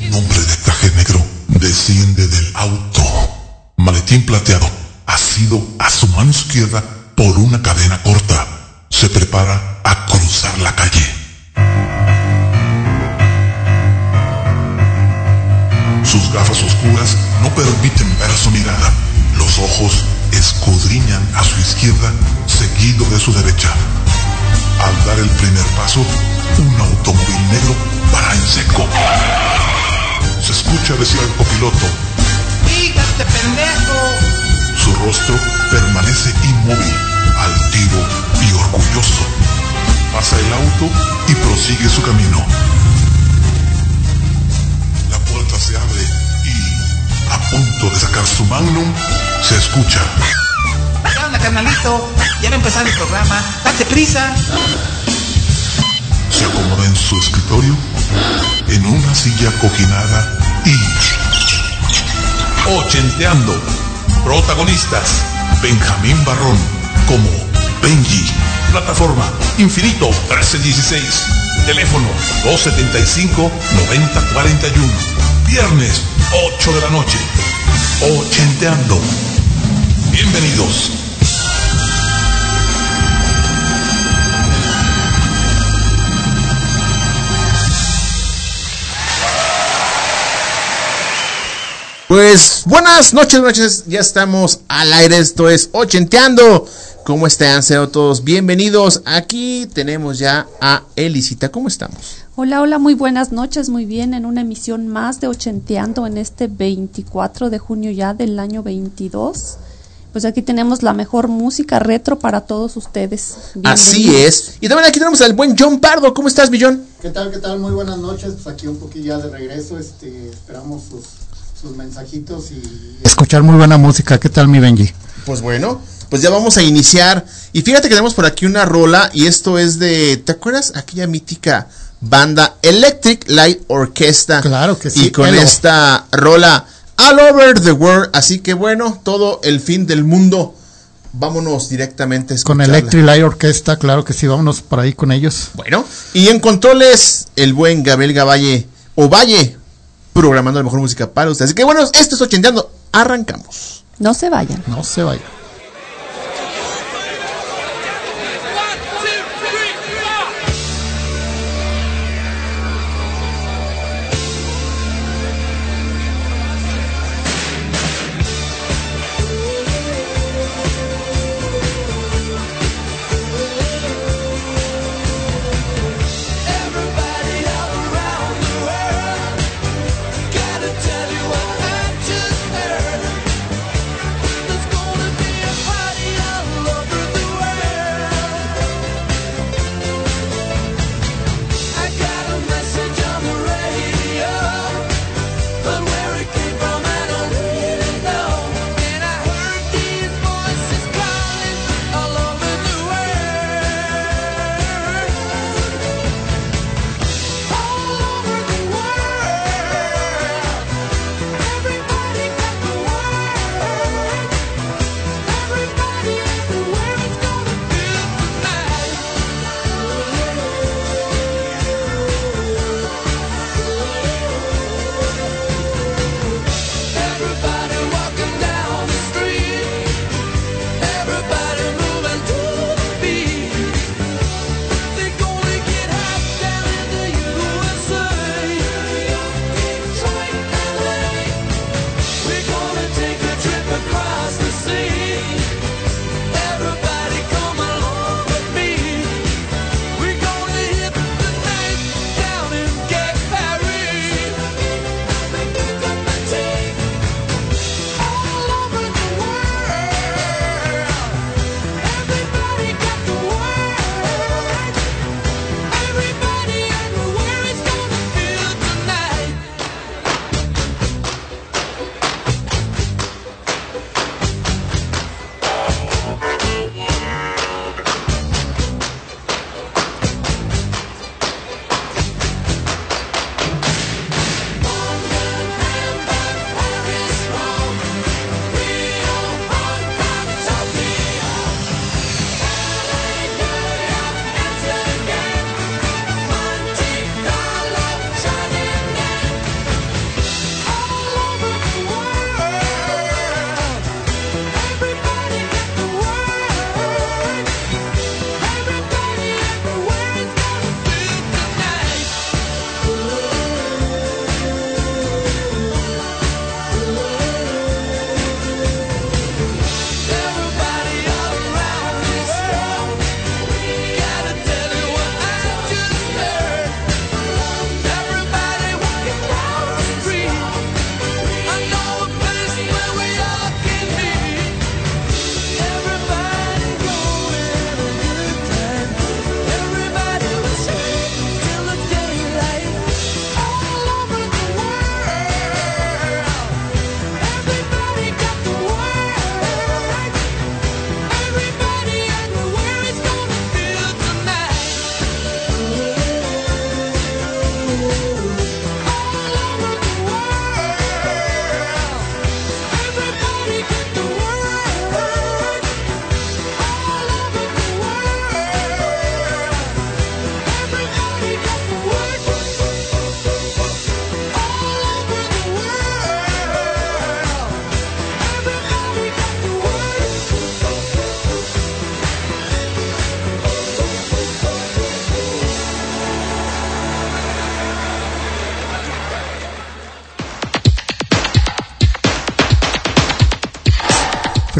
Un hombre de traje negro desciende del auto. Maletín plateado, asido a su mano izquierda por una cadena corta. Se prepara a cruzar la calle. Sus gafas oscuras no permiten ver su mirada. Los ojos escudriñan a su izquierda, seguido de su derecha. Al dar el primer paso, un automóvil negro para en seco. Se escucha decir al copiloto, ¡Fíjate, pendejo! su rostro permanece inmóvil, altivo y orgulloso. Pasa el auto y prosigue su camino. La puerta se abre y, a punto de sacar su magnum, se escucha. ¿Qué onda, carnalito? Ya va a empezar el programa. ¡Date prisa! Se acomoda en su escritorio, en una silla cojinada y... Ochenteando. Protagonistas. Benjamín Barrón como Benji. Plataforma Infinito 1316. Teléfono 275-9041. Viernes 8 de la noche. Ochenteando. Bienvenidos. Pues buenas noches, noches, ya estamos al aire, esto es Ochenteando. ¿Cómo están? Sean todos bienvenidos. Aquí tenemos ya a Elisita, ¿cómo estamos? Hola, hola, muy buenas noches, muy bien, en una emisión más de Ochenteando en este 24 de junio ya del año 22. Pues aquí tenemos la mejor música retro para todos ustedes. Así es. Y también aquí tenemos al buen John Pardo. ¿Cómo estás, mi John? ¿Qué tal? ¿Qué tal? Muy buenas noches. Pues aquí un poquillo ya de regreso. Este, esperamos sus, sus mensajitos y Escuchar muy buena música. ¿Qué tal, mi Benji? Pues bueno, pues ya vamos a iniciar. Y fíjate que tenemos por aquí una rola y esto es de, ¿te acuerdas? Aquella mítica banda Electric Light Orchestra. Claro que sí, Y con esta rola All Over the World. Así que bueno, todo el fin del mundo. Vámonos directamente a Con. Electric Light Orquesta, claro que sí, vámonos por ahí con ellos. Bueno, y en controles, el buen Gabriel Gavalle, o Valle, programando la mejor música para ustedes. Así que bueno, esto es Ochenteando. Arrancamos. No se vayan. No se vaya.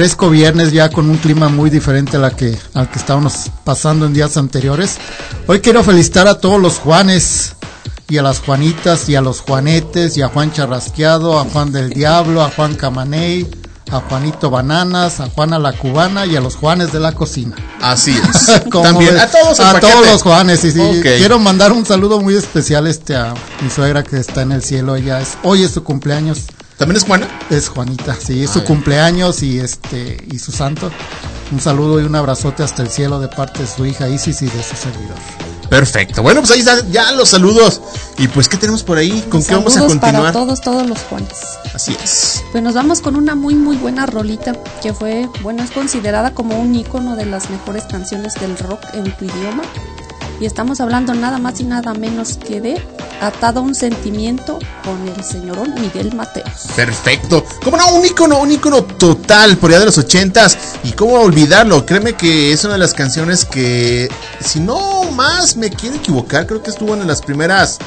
Fresco viernes ya con un clima muy diferente a la que, al que estábamos pasando en días anteriores. Hoy quiero felicitar a todos los Juanes y a las Juanitas y a los Juanetes y a Juan Charrasqueado, a Juan del Diablo, a Juan Camaney, a Juanito Bananas, a Juana la Cubana y a los Juanes de la cocina. Así es. ¿Cómo También ves? a todos el a paquete. todos los Juanes. sí, sí. Ok. Quiero mandar un saludo muy especial este a mi suegra que está en el cielo. Ella es hoy es su cumpleaños. ¿También es Juana? Es Juanita, sí, es su Ay. cumpleaños y este y su santo. Un saludo y un abrazote hasta el cielo de parte de su hija Isis y de su servidor. Perfecto. Bueno, pues ahí están ya los saludos. Y pues, ¿qué tenemos por ahí? ¿Con qué vamos a Saludos para continuar? todos, todos los Juanes. Así es. Pues nos vamos con una muy muy buena rolita que fue, bueno, es considerada como un icono de las mejores canciones del rock en tu idioma. Y estamos hablando nada más y nada menos que de Atado un sentimiento con el señorón Miguel Mateos. Perfecto. Como no, un icono, un icono total por allá de los ochentas. Y cómo olvidarlo. Créeme que es una de las canciones que, si no más me quiero equivocar, creo que estuvo en las primeras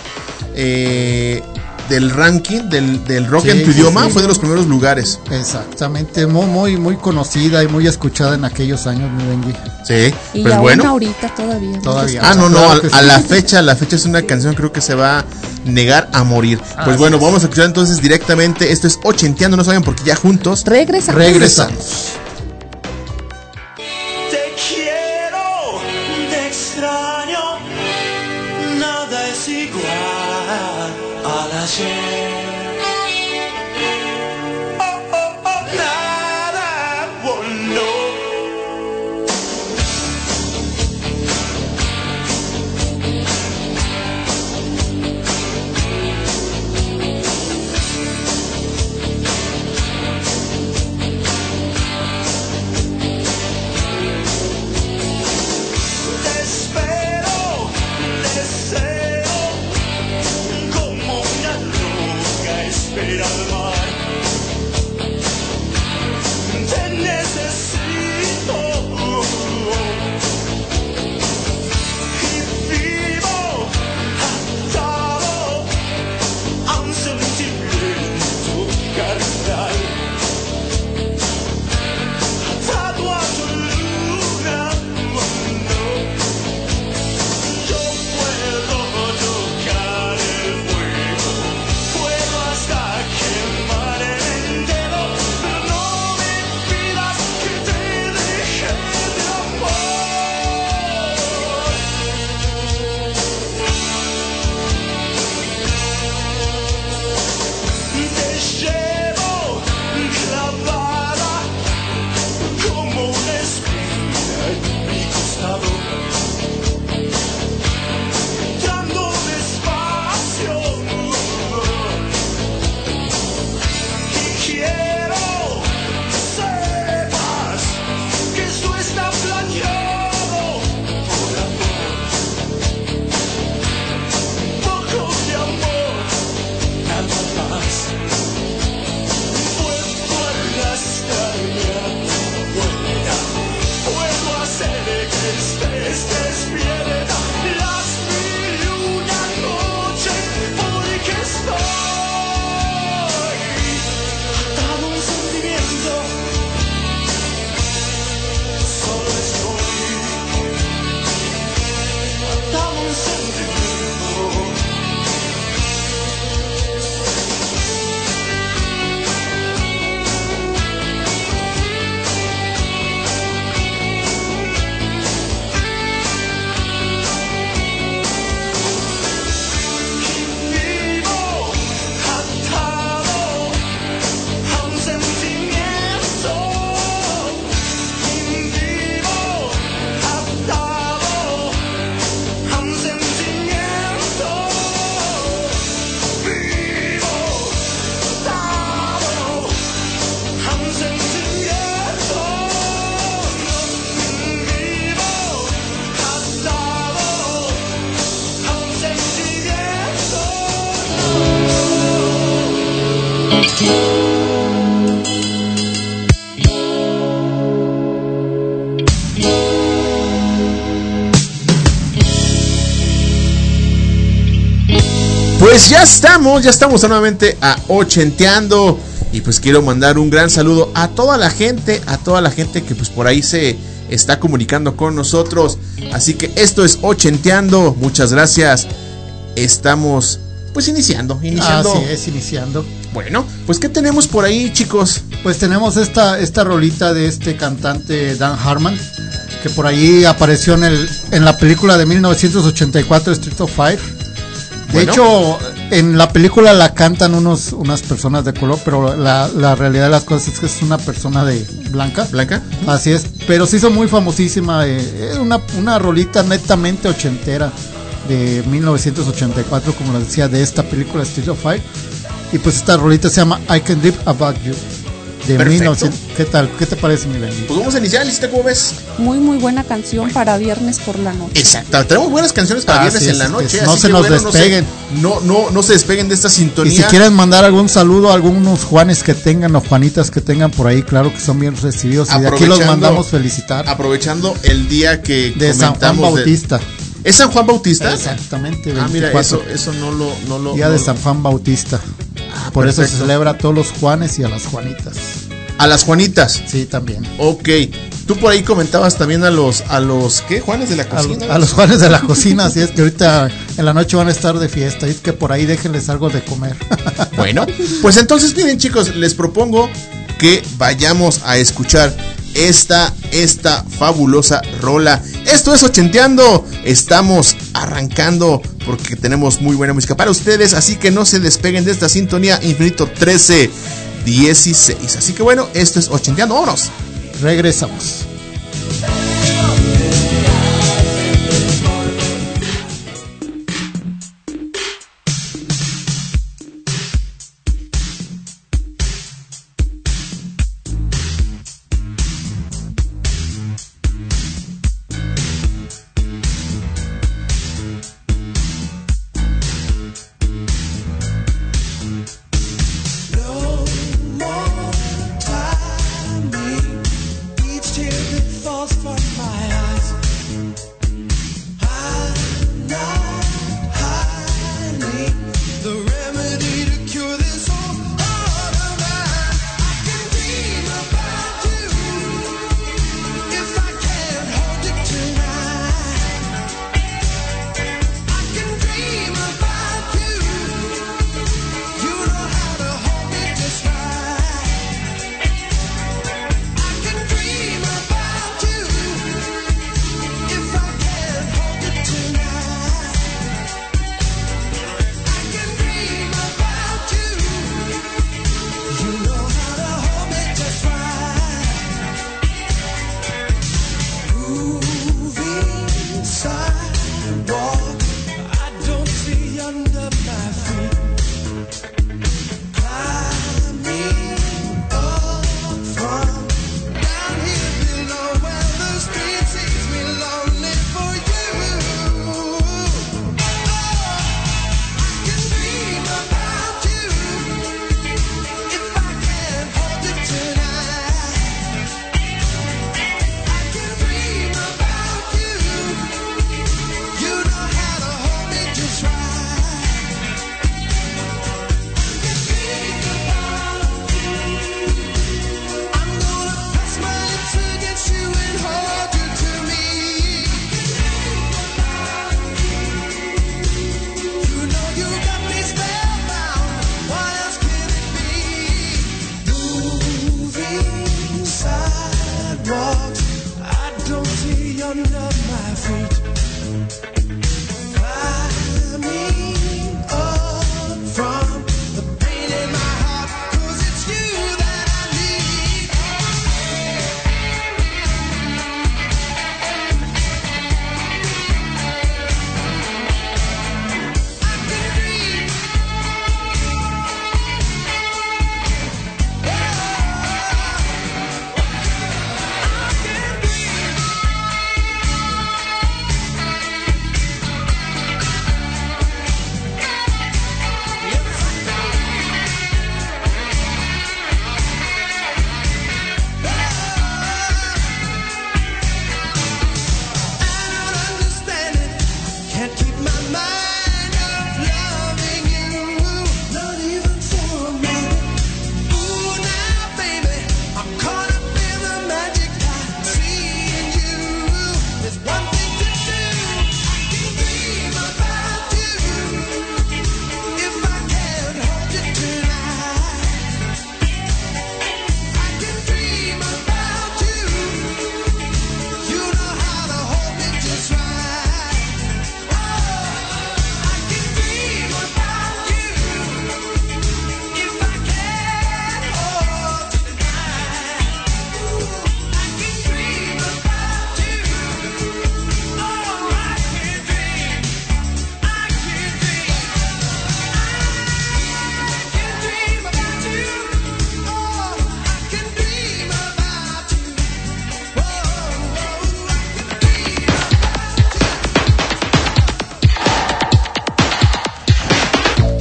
eh, del ranking del, del rock Sí, en tu sí, idioma. sí. Fue de los primeros lugares. Exactamente, muy muy muy conocida y muy escuchada en aquellos años, mi Benji. Sí. Y pues aún bueno. ahorita todavía. Todavía. Ah, no, no, Claro a, la fecha, a la fecha es una canción creo que se va a negar a morir. Pues bueno, vamos a escuchar entonces directamente. Esto es Ochenteando, no saben porque ya juntos Regresa. regresamos. Pues ya estamos, ya estamos nuevamente a ochenteando. Y pues quiero mandar un gran saludo a toda la gente, a toda la gente que pues por ahí se está comunicando con nosotros. Así que esto es Ochenteando. Muchas gracias. Estamos pues iniciando, iniciando. Así es, iniciando. Bueno, pues ¿qué tenemos por ahí, chicos? Pues tenemos esta, esta rolita de este cantante Dan Harmon, que por ahí apareció en, el, en la película de 1984 Street of Fire. De Bueno. hecho, en la película la cantan unos, unas personas de color, pero la, la realidad de las cosas es que es una persona de blanca. Blanca. Así es, pero se hizo muy famosísima. eh, es una, una rolita netamente ochentera de 1984, como les decía, de esta película Street of Fire. Y pues esta rolita se llama I Can Dream About You. De Perfecto. 1900. ¿Qué tal? ¿Qué te parece, mi? Pues vamos a iniciar, Licita, ¿cómo ves? Muy, muy buena canción para viernes por la noche. Exacto, tenemos buenas canciones para viernes en la noche. no así se que, nos bueno, despeguen. No, no, no se despeguen de esta Y sintonía. si quieren mandar algún saludo a algunos Juanes que tengan o Juanitas que tengan por ahí, claro que son bien recibidos. Y de aquí los mandamos felicitar. Aprovechando el día que De San Juan de- Bautista. ¿Es San Juan Bautista? Exactamente. Ah, mira, 24. eso, eso no lo. No lo Día no de lo- San Juan Bautista. Ah, Por eso se celebra a todos los Juanes y a las Juanitas. A las Juanitas. Sí, también. Ok. Tú por ahí comentabas también a los. a los ¿Qué? Juanes de la A, cocina. a los Juanes de la cocina, así es que ahorita en la noche van a estar de fiesta. Y es que por ahí déjenles algo de comer. Bueno, pues entonces miren chicos, les propongo que vayamos a escuchar esta, esta fabulosa rola. Esto es Ochenteando, estamos arrancando porque tenemos muy buena música para ustedes, así que no se despeguen de esta sintonía Infinito 13 16. Así que bueno, esto es Ochenteando, vámonos. Regresamos.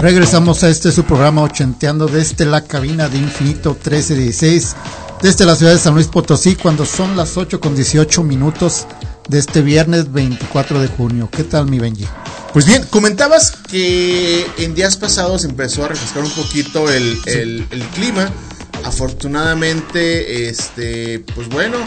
Regresamos a este su programa ochenteando desde la cabina de Infinito 1316, desde la ciudad de San Luis Potosí, cuando son las 8 con 18 minutos de este viernes 24 de junio. ¿Qué tal, mi Benji? Pues bien, comentabas que en días pasados empezó a refrescar un poquito el, el- el clima. Afortunadamente, este, pues bueno,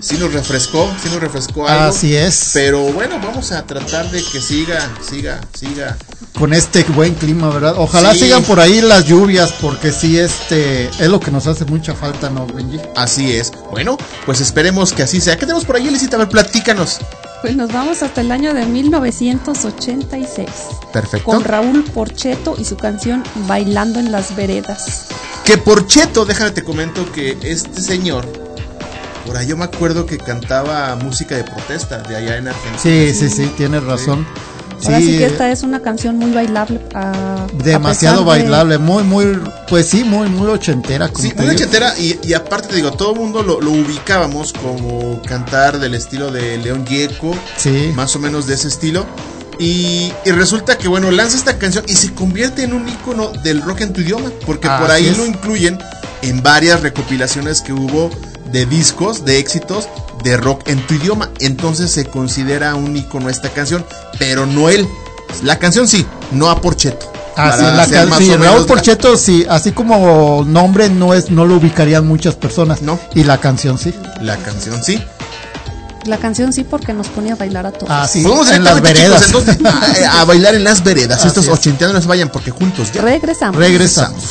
sí nos refrescó, sí nos refrescó algo. Así es. Pero bueno, vamos a tratar de que siga, siga, siga. Con este buen clima, ¿verdad? Ojalá Sí. sigan por ahí las lluvias, porque sí, este es lo que nos hace mucha falta, ¿no, Benji? Así es. Bueno, pues esperemos que así sea. ¿Qué tenemos por ahí, Elisita? A ver, platícanos. Pues nos vamos hasta el año de 1986. Perfecto. Con Raúl Porcheto y su canción Bailando en las Veredas. Que por Cheto, déjame te comento que este señor, por ahí yo me acuerdo que cantaba música de protesta de allá en Argentina. Sí, sí, sí, tienes razón. Ahora sí que eh, esta es una canción muy bailable. a- a demasiado de- bailable, muy, muy, pues sí, muy, muy ochentera. Como Sí, muy digo. ochentera y, y aparte te digo, todo el mundo lo, lo ubicábamos como cantar del estilo de León Gieco, Sí. más o menos de ese estilo. Y, y resulta que, bueno, lanza esta canción y se convierte en un icono del rock en tu idioma, porque por ahí es. lo incluyen en varias recopilaciones que hubo de discos, de éxitos de rock en tu idioma. Entonces se considera un icono esta canción, pero no él. La canción sí, no a Porcheto. Así Para la can- sí, Raúl Porcheto, sí, así como nombre no es, no lo ubicarían muchas personas. No. Y la canción sí. La canción sí. La canción sí porque nos ponía a bailar a todos. Ah, sí, vamos en las veredas. chicos, entonces, a, a bailar en las veredas. Así Estos es. ochenteanos vayan porque juntos ya Regresamos. Regresamos.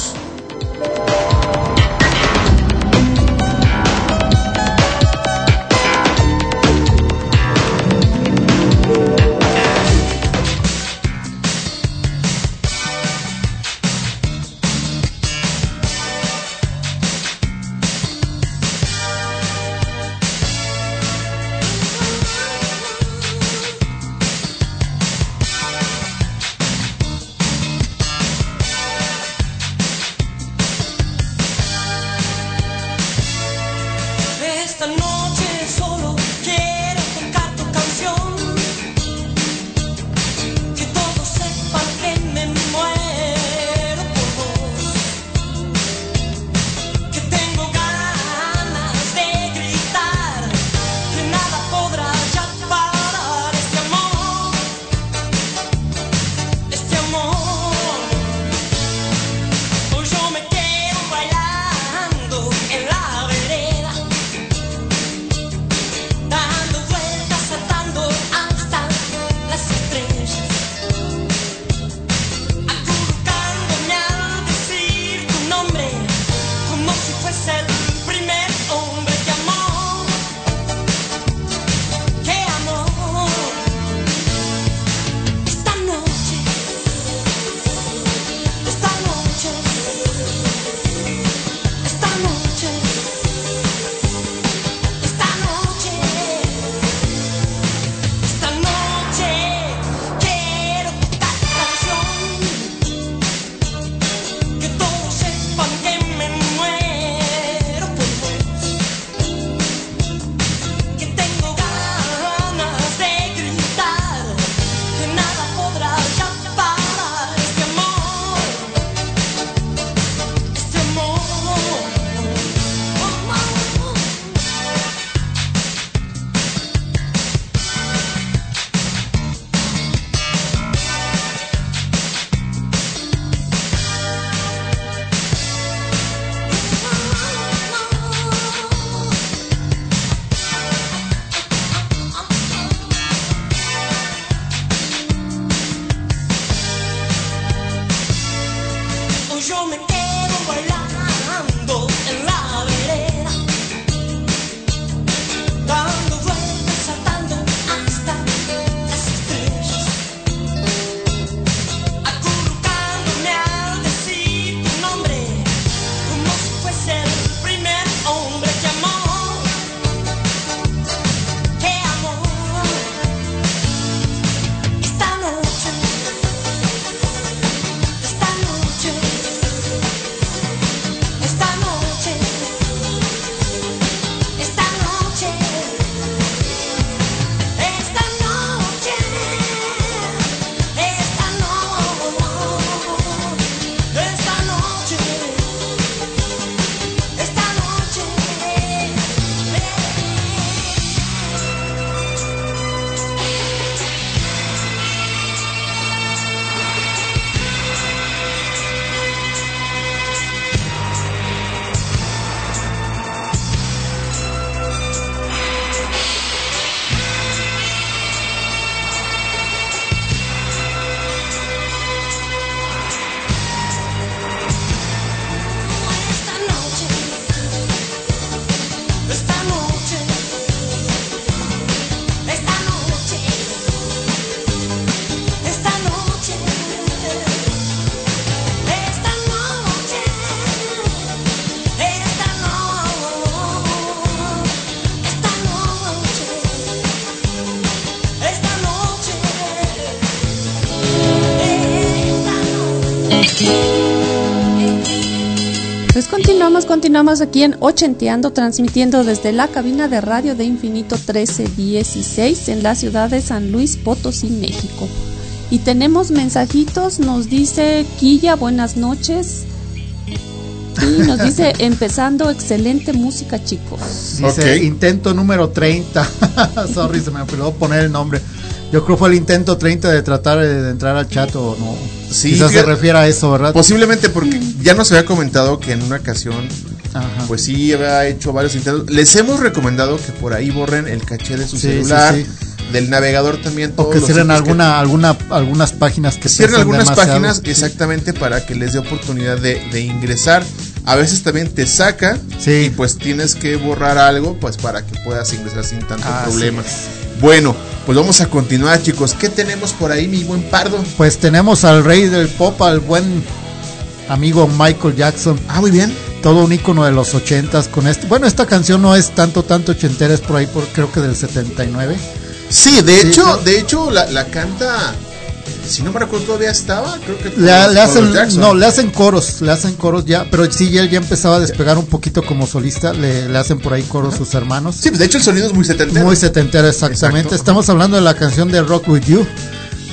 Continuamos, aquí en Ochenteando, transmitiendo desde la cabina de radio de Infinito 1316 en la ciudad de San Luis Potosí, México. Y tenemos mensajitos, nos dice Quilla, buenas noches. Y nos dice, empezando, excelente música, chicos. Dice intento número 30. Sorry, se me olvidó poner el nombre. Yo creo fue el intento 30 de tratar de, entrar al chat o no. Sí, Quizás se refiere a eso, ¿verdad? Posiblemente porque ya nos había comentado que en una ocasión, Ajá. pues sí, había hecho varios intentos. Les hemos recomendado que por ahí borren el caché de su Sí, celular, sí, del navegador también. o todos que los cierren que- alguna, alguna, algunas páginas que cierren algunas demasiado. páginas exactamente para que les dé oportunidad de, de ingresar. A veces también te saca Sí. y pues tienes que borrar algo pues para que puedas ingresar sin tanto Así problema. Bueno, pues vamos a continuar chicos. ¿Qué tenemos por ahí mi buen pardo? Pues tenemos al rey del pop, al buen amigo Michael Jackson. Ah, muy bien. Todo un icono de los ochentas con este. Bueno, esta canción no es tanto, tanto ochentera, es por ahí, por, creo que del 79. Sí, de Sí, hecho, de hecho la, la canta, si no me recuerdo todavía estaba, creo que Le, le hacen, no, le hacen coros, le hacen coros ya, pero sí, él ya empezaba a despegar un poquito como solista, le, le hacen por ahí coros sus hermanos. Sí, pues de hecho el sonido es muy setentero. Muy setentera, exactamente. Exacto. Estamos hablando de la canción de Rock With You,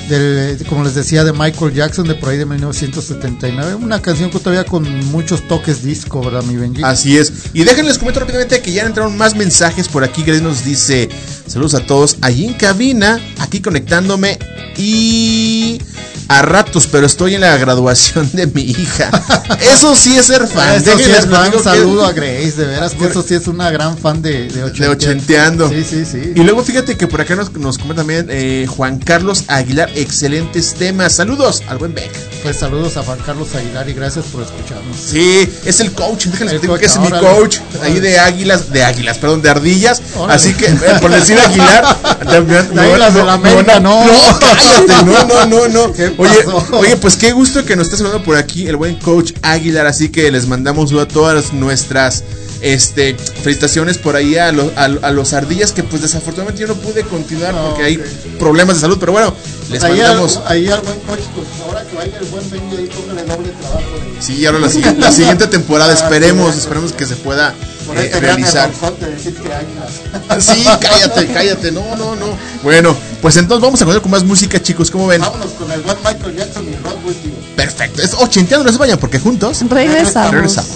del, como les decía, de Michael Jackson, de por ahí de 1979. Una canción que todavía con muchos toques disco, ¿verdad, mi Benji? Así es. Y déjenles comento rápidamente que ya entraron más mensajes por aquí. Grace nos dice: Saludos a todos allí en cabina, aquí conectándome y a ratos, pero estoy en la graduación de mi hija. Eso sí es ser fan. Eso sí es fan, platico que- saludo a Grace, de veras que eso sí es una gran fan de, de, de ochenteando. Sí, sí, sí. Y luego fíjate que por acá nos, nos comenta también eh, Juan Carlos Aguilar, excelentes temas. Saludos al buen Beck. Pues saludos a Juan Carlos Aguilar y gracias por escucharnos. Sí, es el coach, déjenles El coach, que es mi órale. coach ahí de águilas, de águilas, perdón, de ardillas. Órale. Así que, eh, por decir Aguilar, también- De águilas de la América, no. No, cállate, no, no, no, no. ¿Qué Oye, pasó? oye, pues qué gusto que nos estés hablando por aquí el buen coach Aguilar, así que les mandamos a todas nuestras este felicitaciones por ahí a, los- a, a los ardillas que pues desafortunadamente yo no pude continuar No, porque hay problemas de salud, pero bueno, les ahí, mandamos al, ahí al buen coach, pues ahora que vaya el buen Benji ahí, póngale doble trabajo. de- Sí, ahora la, siguiente- la siguiente temporada Ah, esperemos, esperemos que se pueda eh, realizar. bolsón de decir que águilas. Sí, cállate, cállate, no, no, no. Bueno, pues entonces vamos a continuar con más música, chicos, ¿cómo ven? Vámonos con el buen Michael Jackson y You. Perfecto, es ochenteando, no se vayan porque juntos Regresamos. regresamos.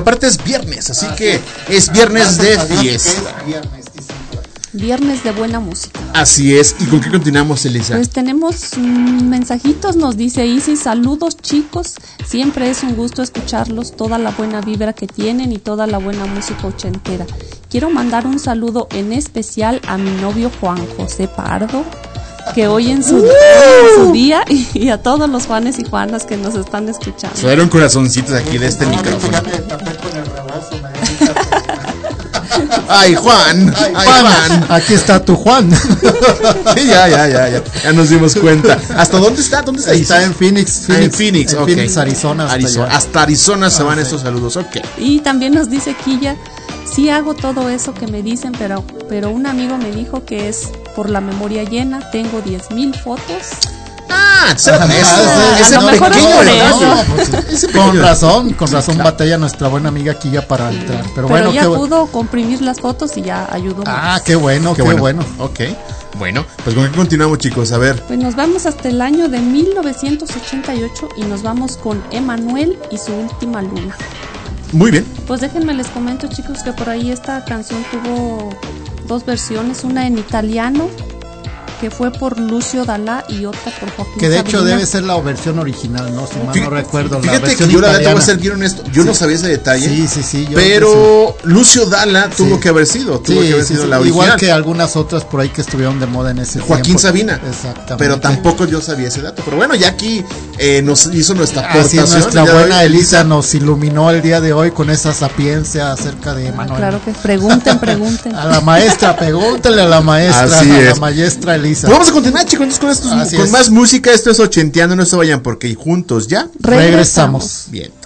Aparte es viernes, así Ah, que sí. es viernes de fiesta. Viernes de buena música. Así es. ¿Y con qué continuamos, Elisa? Pues tenemos mm, mensajitos, nos dice Isis, saludos chicos, siempre es un gusto escucharlos, toda la buena vibra que tienen y toda la buena música ochentera. Quiero mandar un saludo en especial a mi novio Juan José Pardo, que hoy en su, hoy en su día, y, a todos los Juanes y Juanas que nos están escuchando. Fueron corazoncitos aquí de este micrófono. Ay, Juan. Ay, Ay, Juan, Juan. aquí está tu Juan. Sí, ya, ya, ya, ya. Ya nos dimos cuenta. ¿Hasta dónde está? ¿Dónde está? Está en Phoenix, Ah, en Phoenix, en. Phoenix, Arizona. Hasta Arizona. Hasta Arizona se Ah, van sí. estos saludos. Ok. Y también nos dice Quilla, sí hago todo eso que me dicen, pero, pero un amigo me dijo que es por la memoria llena, tengo 10.000 fotos. Ah, ese, pequeño pues, Con razón, con razón batalla nuestra buena amiga ya para entrar. Pero, Pero bueno, ya pudo comprimir las fotos y ya ayudó. Ah, más. qué bueno, qué, bueno. Ok. Bueno, pues con qué continuamos, chicos. A ver. Pues nos vamos hasta el año de 1988 y nos vamos con Emanuel y su última luna. Muy bien. Pues déjenme les comento chicos que por ahí esta canción tuvo dos versiones, una en italiano que fue por Lucio Dalá y otra por Joaquín Que de hecho Sabina. debe ser la versión original, ¿no? Si mal no recuerdo. la Fíjate que versión yo la verdad te voy a ser bien honesto. Yo no sabía ese detalle. Sí, sí, sí. yo Pero Lucio Dalla tuvo Sí. que haber sido. Sí, Tuvo que haber sí, sido sí, la original. Igual que algunas otras por ahí que estuvieron de moda en ese Joaquín tiempo. Sabina. Exactamente. Pero tampoco yo sabía ese dato. Pero bueno, ya aquí eh, nos hizo nuestra Así aportación. es, nuestra buena hoy. Elisa nos iluminó el día de hoy con esa sapiencia acerca de Ah, Manuel. claro que pregunten, pregunten. A la maestra, pregúntale a la maestra, Así a la es. maestra Elisa. Pues vamos a continuar, chicos, entonces con, estos, con es. más música. Esto es ochenteando, no se vayan porque juntos ya. Regresamos. Séptima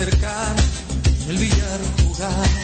el billar jugaba.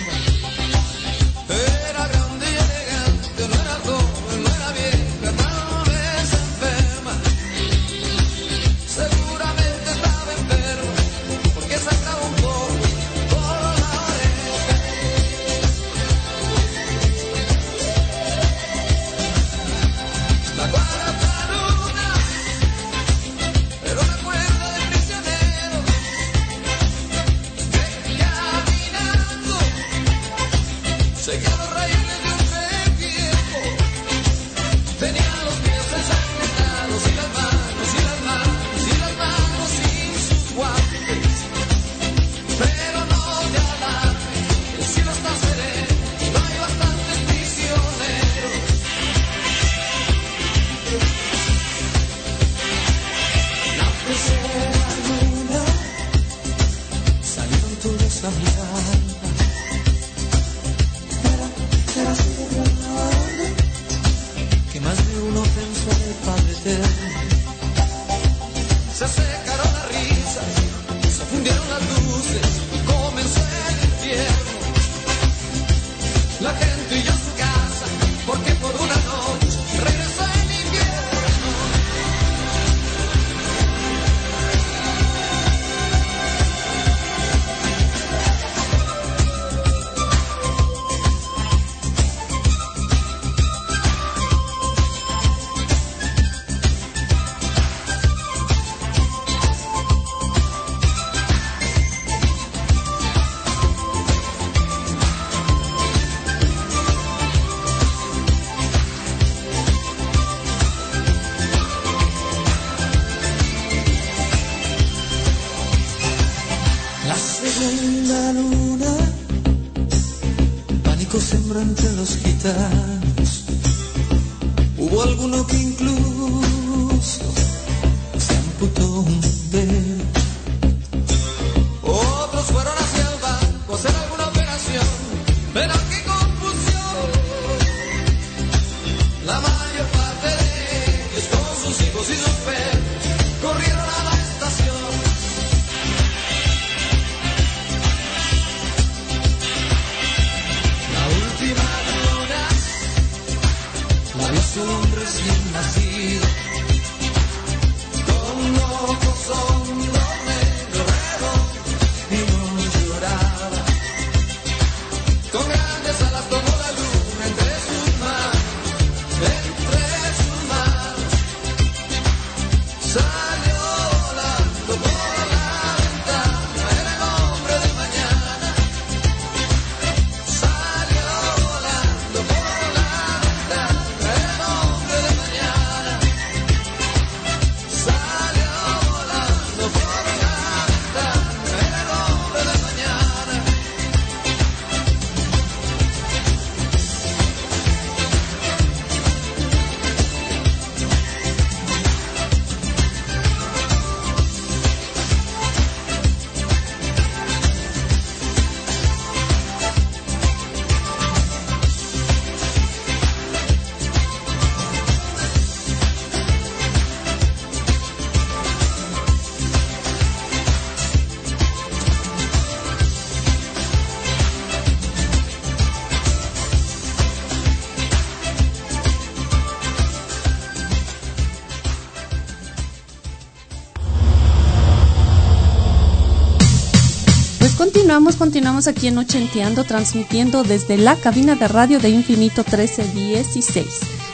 Continuamos, aquí en Ochenteando, transmitiendo desde la cabina de radio de Infinito 1316,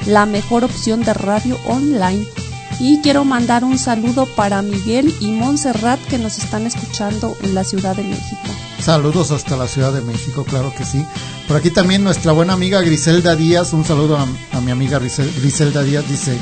la mejor opción de radio online. Y quiero mandar un saludo para Miguel y Montserrat que nos están escuchando en la Ciudad de México. Saludos hasta la Ciudad de México, claro que sí. Por aquí también nuestra buena amiga Griselda Díaz, un saludo a, mi amiga Grisel- Griselda Díaz, dice,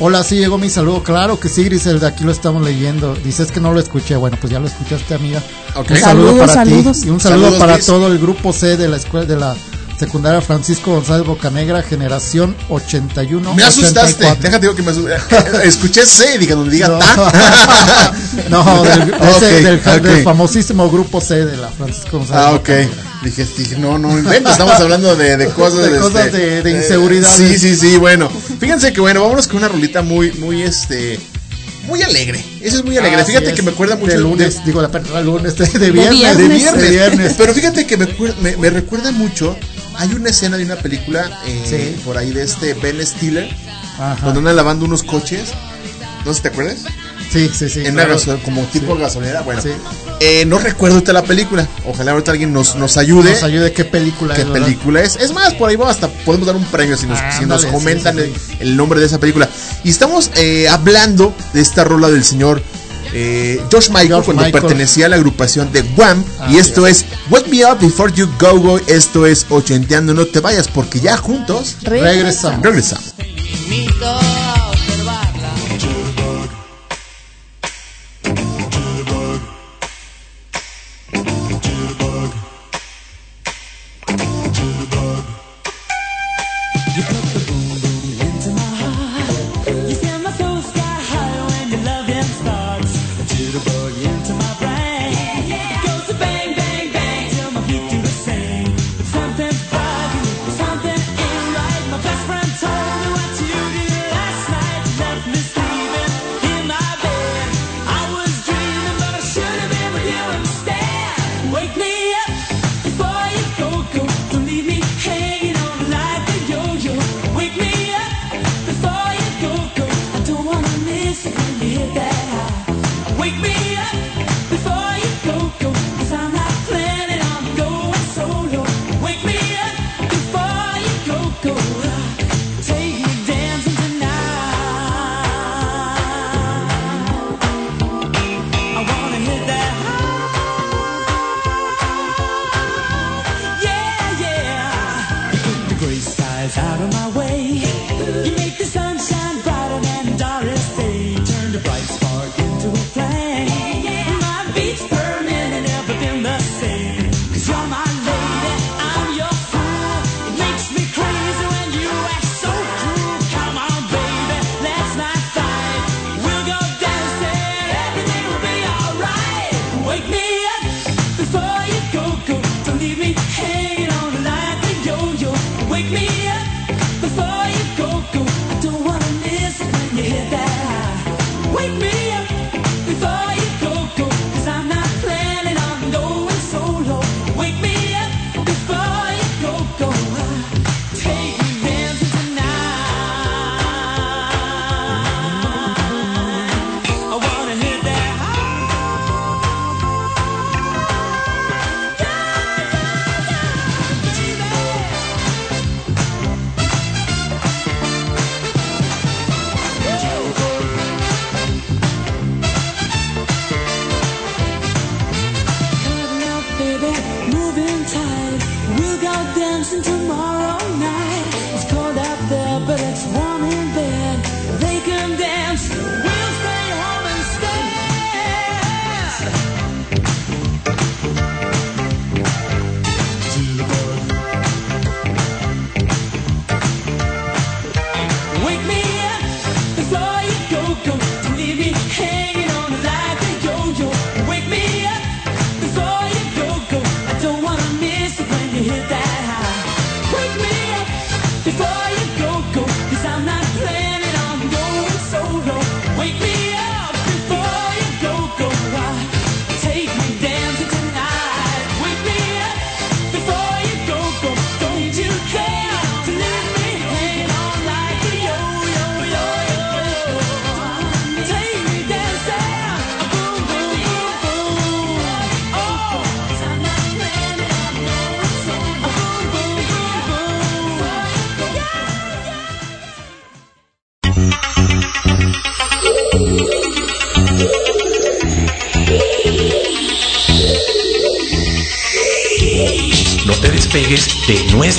hola, sí llegó mi saludo, claro que sí Griselda, aquí lo estamos leyendo. Dices que no lo escuché, bueno, pues ya lo escuchaste amiga. Ok. Un saludo Saludos, para saludos. ti y un saludo Saludos, para Gris. todo el grupo C de la escuela de la secundaria Francisco González Bocanegra, generación 81. Me asustaste. 84. Déjate digo que me asustaste. Escuché C y dije, donde diga No. ta. No, del, de ese- Ok, del, ok. del famosísimo grupo C de la Francisco González. Ah, ok. Bocanegra. Dije, dije, no, no inventes, estamos hablando de, de cosas De cosas este, de- de eh, inseguridades. sí, sí, sí, bueno. Fíjense que bueno, vámonos con una rolita muy, muy este. Muy alegre. Esa es muy alegre. Fíjate es. que me acuerda mucho de de- lunes, digo la perdón, lunes, de, de viernes, de viernes. de viernes. Pero fíjate que me, me, me recuerda mucho. Hay una escena de una película eh, Sí. por ahí de este Ben Stiller, Ajá. donde andan lavando unos coches. No sé si te acuerdas. Sí, sí, sí. en una claro. gaso- como tipo gasolinera. Bueno, Sí. eh, no recuerdo ahorita la película. Ojalá ahorita alguien nos, nos ayude. Nos ayude qué película ¿Qué es, ¿verdad? película es? Es más, por ahí vamos hasta podemos dar un premio si nos, Ah, si nos comentan sí, sí, El, el nombre de esa película. Y estamos eh, hablando de esta rola del señor eh, George Michael George cuando Michael. pertenecía a la agrupación de Wham. y esto es Wake Me Up Before You Go Go. Esto es Ochenteando. No te vayas porque ya juntos Regresamos. regresamos.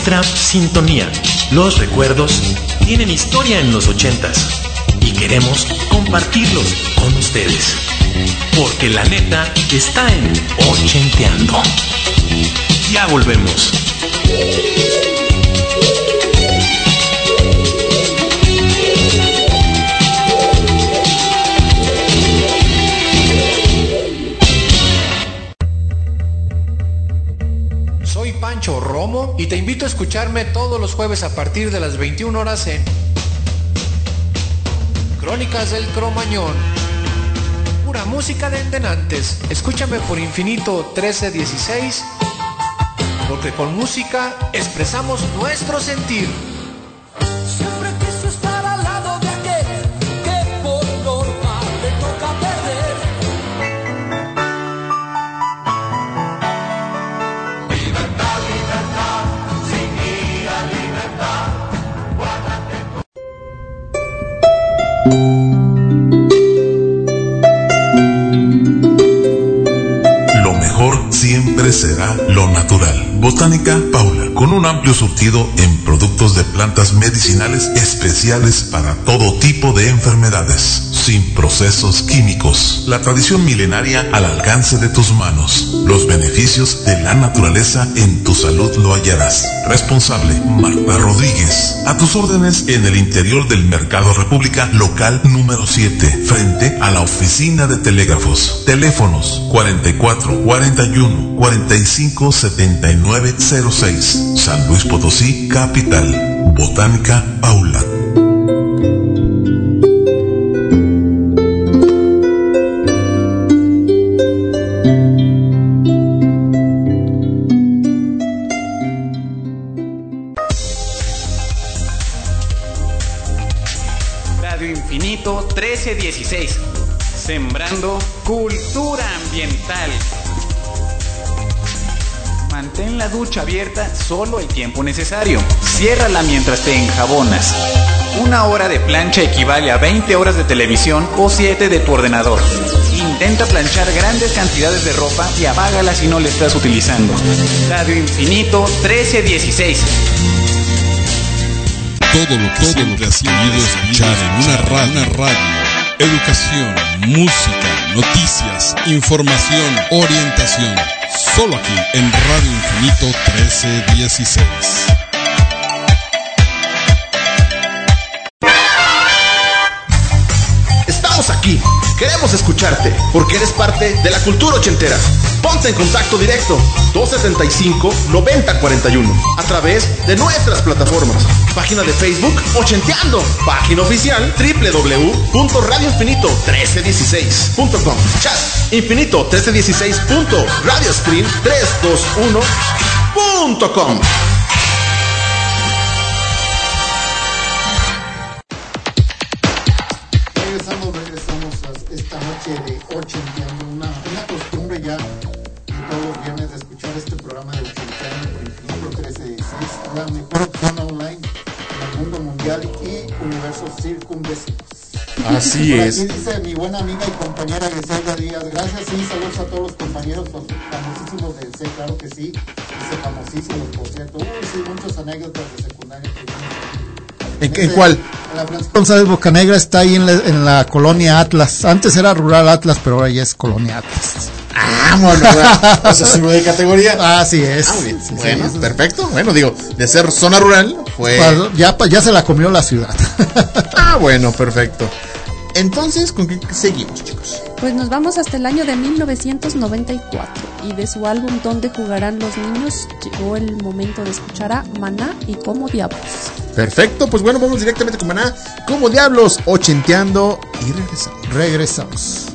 Nuestra sintonía. Los recuerdos tienen historia en los ochentas y queremos compartirlos con ustedes. Porque la neta está en Ochenteando. Ya volvemos. Y te invito a escucharme todos los jueves a partir de las 21 horas en Crónicas del Cromañón. Pura música de endenantes. Escúchame por Infinito 1316 porque con música expresamos nuestro sentir. Amplio surtido en productos de plantas medicinales especiales para todo tipo de enfermedades, sin procesos químicos. La tradición milenaria al alcance de tus manos. Los beneficios de la naturaleza en tu salud lo hallarás. Responsable Marta Rodríguez. A tus órdenes en el interior del Mercado República, local número 7, frente a la oficina de telégrafos. Teléfonos 44 41 45 79 06. San Luis Potosí, capital. Botánica Paula. Solo el tiempo necesario. Ciérrala mientras te enjabonas. Una hora de plancha equivale a 20 horas de televisión o 7 de tu ordenador. Intenta planchar grandes cantidades de ropa y apágala si no la estás utilizando. Radio Infinito 1316. Todo lo que siempre has querido escuchar en una radio, una radio. Educación, música, noticias, información, orientación. Solo aquí en Radio Infinito 1316. Estamos aquí. Queremos escucharte porque eres parte de la cultura ochentera. Ponte en contacto directo 275-9041 a través de nuestras plataformas. Página de Facebook Ochenteando. Página oficial www.radioinfinito1316.com. Chat infinito 1316.radioscreen321.com. Así Por es. Aquí dice mi buena amiga y compañera Griselda Díaz. Gracias y saludos a todos los compañeros, los famosísimos del C, claro que sí. Dice famosísimos, por cierto. Uy, sí, muchas anécdotas de secundaria. que ¿En, en cuál? En la Francisco González Bocanegra está ahí en la, en la colonia Atlas. Antes era rural Atlas, pero ahora ya es colonia Atlas. Ah, bueno. O sea, sube de categoría. Así es. Ah, bien. Sí, bueno, sí. perfecto. Bueno, digo, de ser zona rural fue. Pues ya, ya se la comió la ciudad. Ah, bueno, perfecto. Entonces, ¿con qué seguimos, chicos? Pues nos vamos hasta el año de 1994 y de su álbum Donde jugarán los niños llegó el momento de escuchar a Maná y Como Diablos. Perfecto, pues bueno, vamos directamente con Maná. Como diablos, ochenteando y regresamos. Regresamos.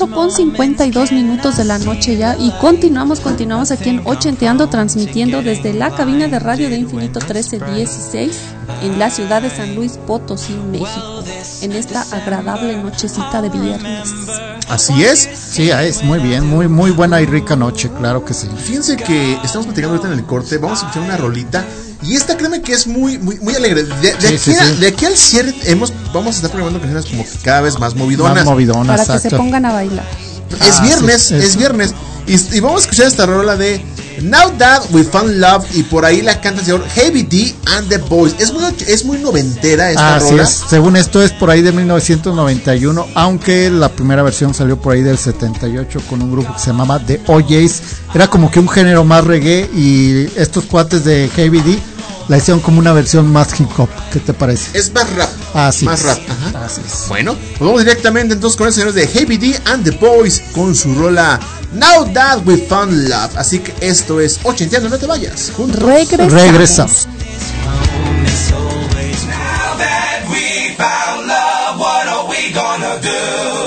8 con 52 minutos de la noche ya y continuamos, continuamos aquí en Ochenteando, transmitiendo desde la cabina de radio de Infinito 1316 en la ciudad de San Luis Potosí, México, en esta agradable nochecita de viernes. Así es. Sí, es muy bien, muy muy buena y rica noche, claro que sí. Fíjense que estamos platicando ahorita en el corte, vamos a escuchar una rolita. Y esta créeme que es muy, muy, muy alegre. De, de Sí, aquí, sí, a- sí. de aquí al cierre hemos, vamos a estar programando canciones como que cada vez más movidonas. Más movidona, Para que se pongan a bailar. Es Ah, viernes, sí, es viernes. Y, y vamos a escuchar esta rola de Now That We Found Love. Y por ahí la canta el señor Heavy D and the Boys. Es muy, es muy noventera esta Así rola. es, según esto es por ahí de 1991, aunque la primera versión salió por ahí del 78 con un grupo que se llamaba The OJs. Era como que un género más reggae y estos cuates de Heavy D la hicieron como una versión más hip hop. ¿Qué te parece? Es más rap. Así más es. rap. Ajá. Así es. Bueno, pues vamos directamente entonces con los señores de Heavy D and the Boys con su rola Now That We Found Love. Así que esto es Ochenteando, no te vayas. Juntos. Regresamos. Regresamos. Now that we found love, what are we gonna do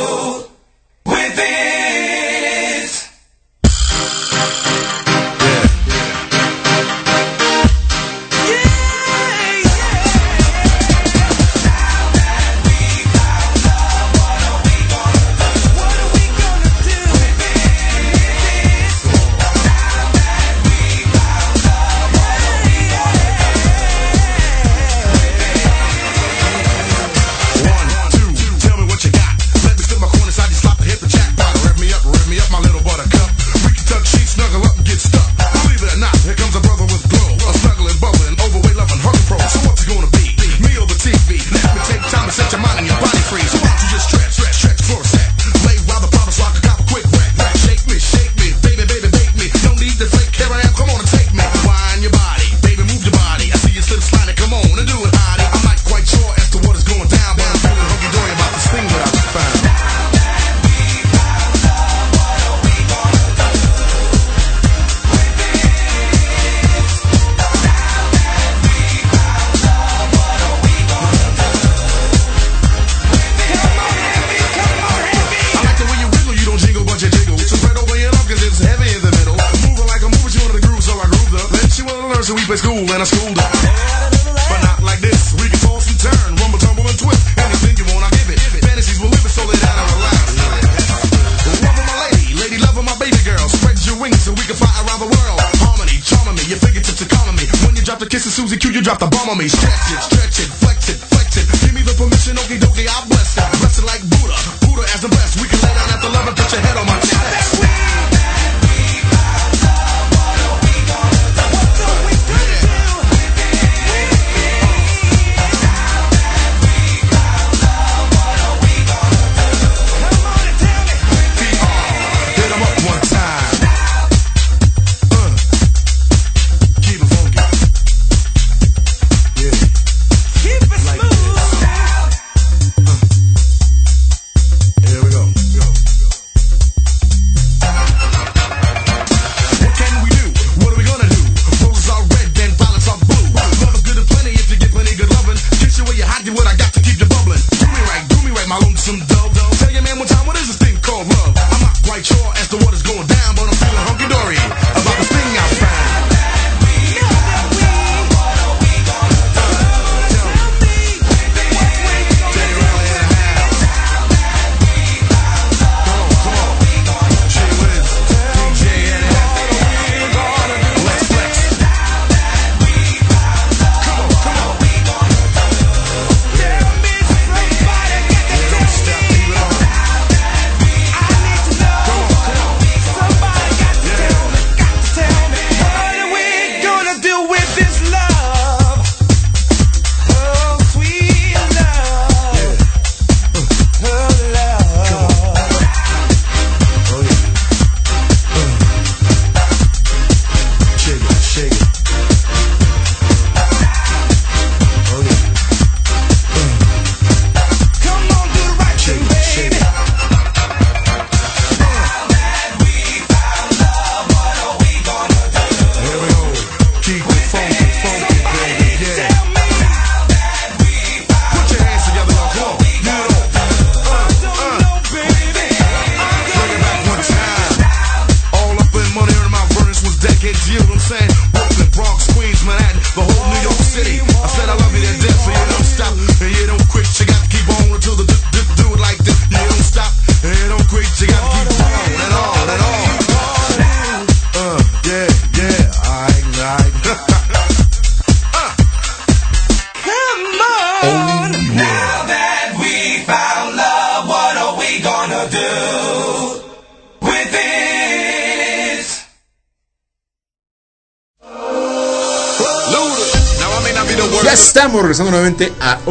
on me.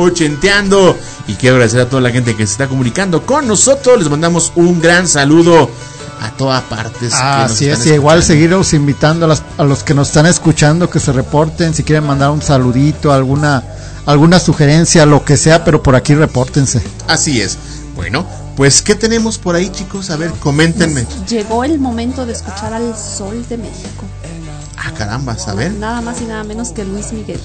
Ochenteando. Y quiero agradecer a toda la gente que se está comunicando con nosotros. Les mandamos un gran saludo a todas partes. que nos Así están es, y igual seguiros invitando a, las- a los que nos están escuchando que se reporten, si quieren mandar un saludito, alguna alguna sugerencia, lo que sea, pero por aquí repórtense. Así es. Bueno, pues ¿qué tenemos por ahí, chicos? A ver, coméntenme. Llegó el momento de escuchar al Sol de México. Ah, caramba, a ver. Nada más y nada menos que Luis Miguel.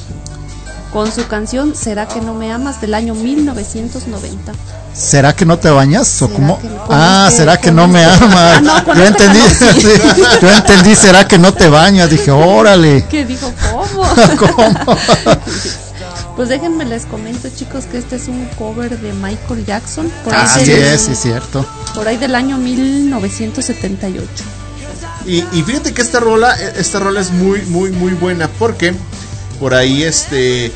Con su canción ¿Será que no me amas? del año 1990. ¿Será que no te bañas o ¿Será cómo? que- cómo Ah, que- ¿será que no me amas? Ah, no, Yo entendí, no, sí. sí, yo entendí, ¿será que no te bañas? Dije, órale. ¿Qué dijo? ¿Cómo? ¿Cómo? Pues déjenme les comento, chicos, que este es un cover de Michael Jackson. Por ahí Así del- es, sí es cierto. Por ahí del año 1978. Y, y fíjate que esta rola, eh, esta rola es muy, muy, muy buena porque por ahí este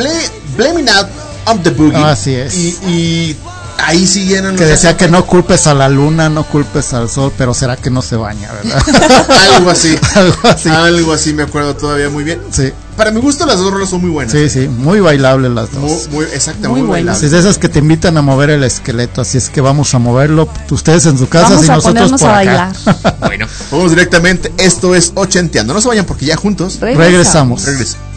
Bla- Blaming Out on the Boogie. Así es. Y, y ahí llenan Que decía que no culpes a la luna, no culpes al sol, pero será que no se baña, ¿verdad? algo así. Algo así. Algo así me acuerdo todavía muy bien. Sí, Para mi gusto las dos rolas son muy buenas. sí, sí, muy bailables las dos. Muy, muy, exacto, Muy bailables. de esas que te invitan a mover el esqueleto, así es que vamos a moverlo, ustedes en su casa Vamos y a nosotros por a acá. Bueno, vamos directamente. Esto es Ochenteando. No se vayan porque ya juntos Regresamos. regresa. everything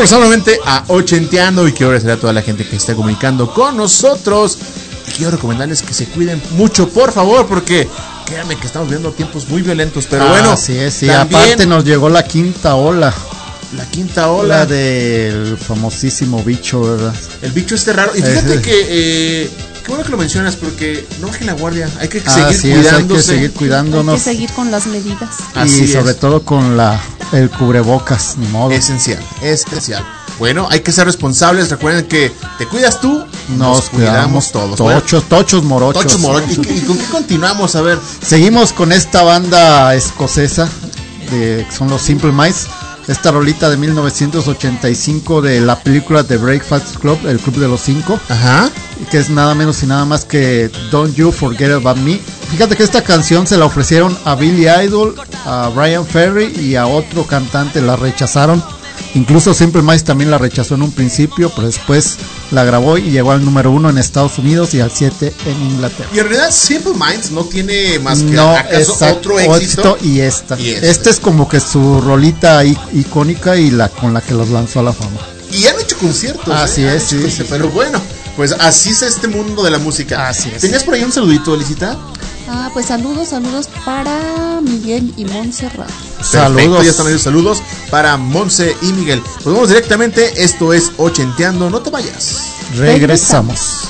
Estamos regresando nuevamente a Ochenteando y quiero agradecer a toda la gente que está comunicando con nosotros. Y quiero recomendarles que se cuiden mucho, por favor, porque créanme que estamos viviendo tiempos muy violentos. Pero Ah, bueno, así es, sí, también aparte nos llegó la quinta ola. la quinta Ola ola. del famosísimo bicho, ¿verdad? El bicho este raro. Y fíjate que. Eh, qué bueno que lo mencionas porque no bajen la guardia. Hay que Ah, seguir es, hay que cuidándose. seguir Hay que cuidándonos seguir con las medidas. Así y sobre es. todo con la el cubrebocas, ni modo. Esencial, esencial. Bueno, hay que ser responsables. Recuerden que te cuidas tú, Nos cuidamos todos. Tochos, tochos morochos. Tochos morochos. ¿Y, qué- y con qué continuamos? A ver. Seguimos con esta banda escocesa, de, son los Simple Minds. Esta rolita de 1985 de la película The Breakfast Club, el Club de los Cinco, Ajá. que es nada menos y nada más que Don't You Forget About Me. Fíjate que esta canción se la ofrecieron a Billy Idol, a Brian Ferry y a otro cantante, la rechazaron. Incluso Simple Minds también la rechazó en un principio, pero después la grabó y llegó al número uno en Estados Unidos y al 7 en Inglaterra. Y en realidad Simple Minds no tiene más que No, acaso exacto, otro éxito. y esta. Y esta. Esta es como que su rolita icónica y la con la que los lanzó a la fama. Y han hecho conciertos. Así ¿eh? Han es, hecho sí, conciertos, sí, Pero bueno, pues así es este mundo de la música. Así es. ¿Tenías por ahí un saludito, Elisita? Ah, pues saludos, saludos para Miguel y Montserrat. Saludos. Ya están ahí saludos para Monse y Miguel. Pues vamos directamente. Esto es Ochenteando. No te vayas. Regresamos.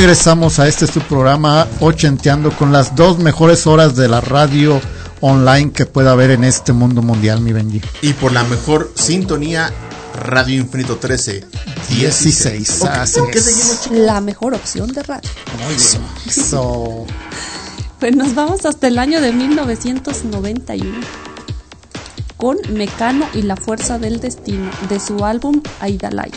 Regresamos a este su programa Ochenteando con las dos mejores horas de la radio online que pueda haber en este mundo mundial, mi Benji. Y por la mejor sintonía, Radio Infinito 13. 16. Ok, así ¿con qué es. seguimos, chicos? La mejor opción de radio. Eso. Pues nos vamos hasta el año de 1991 con Mecano y la Fuerza del Destino de su álbum Aidalai.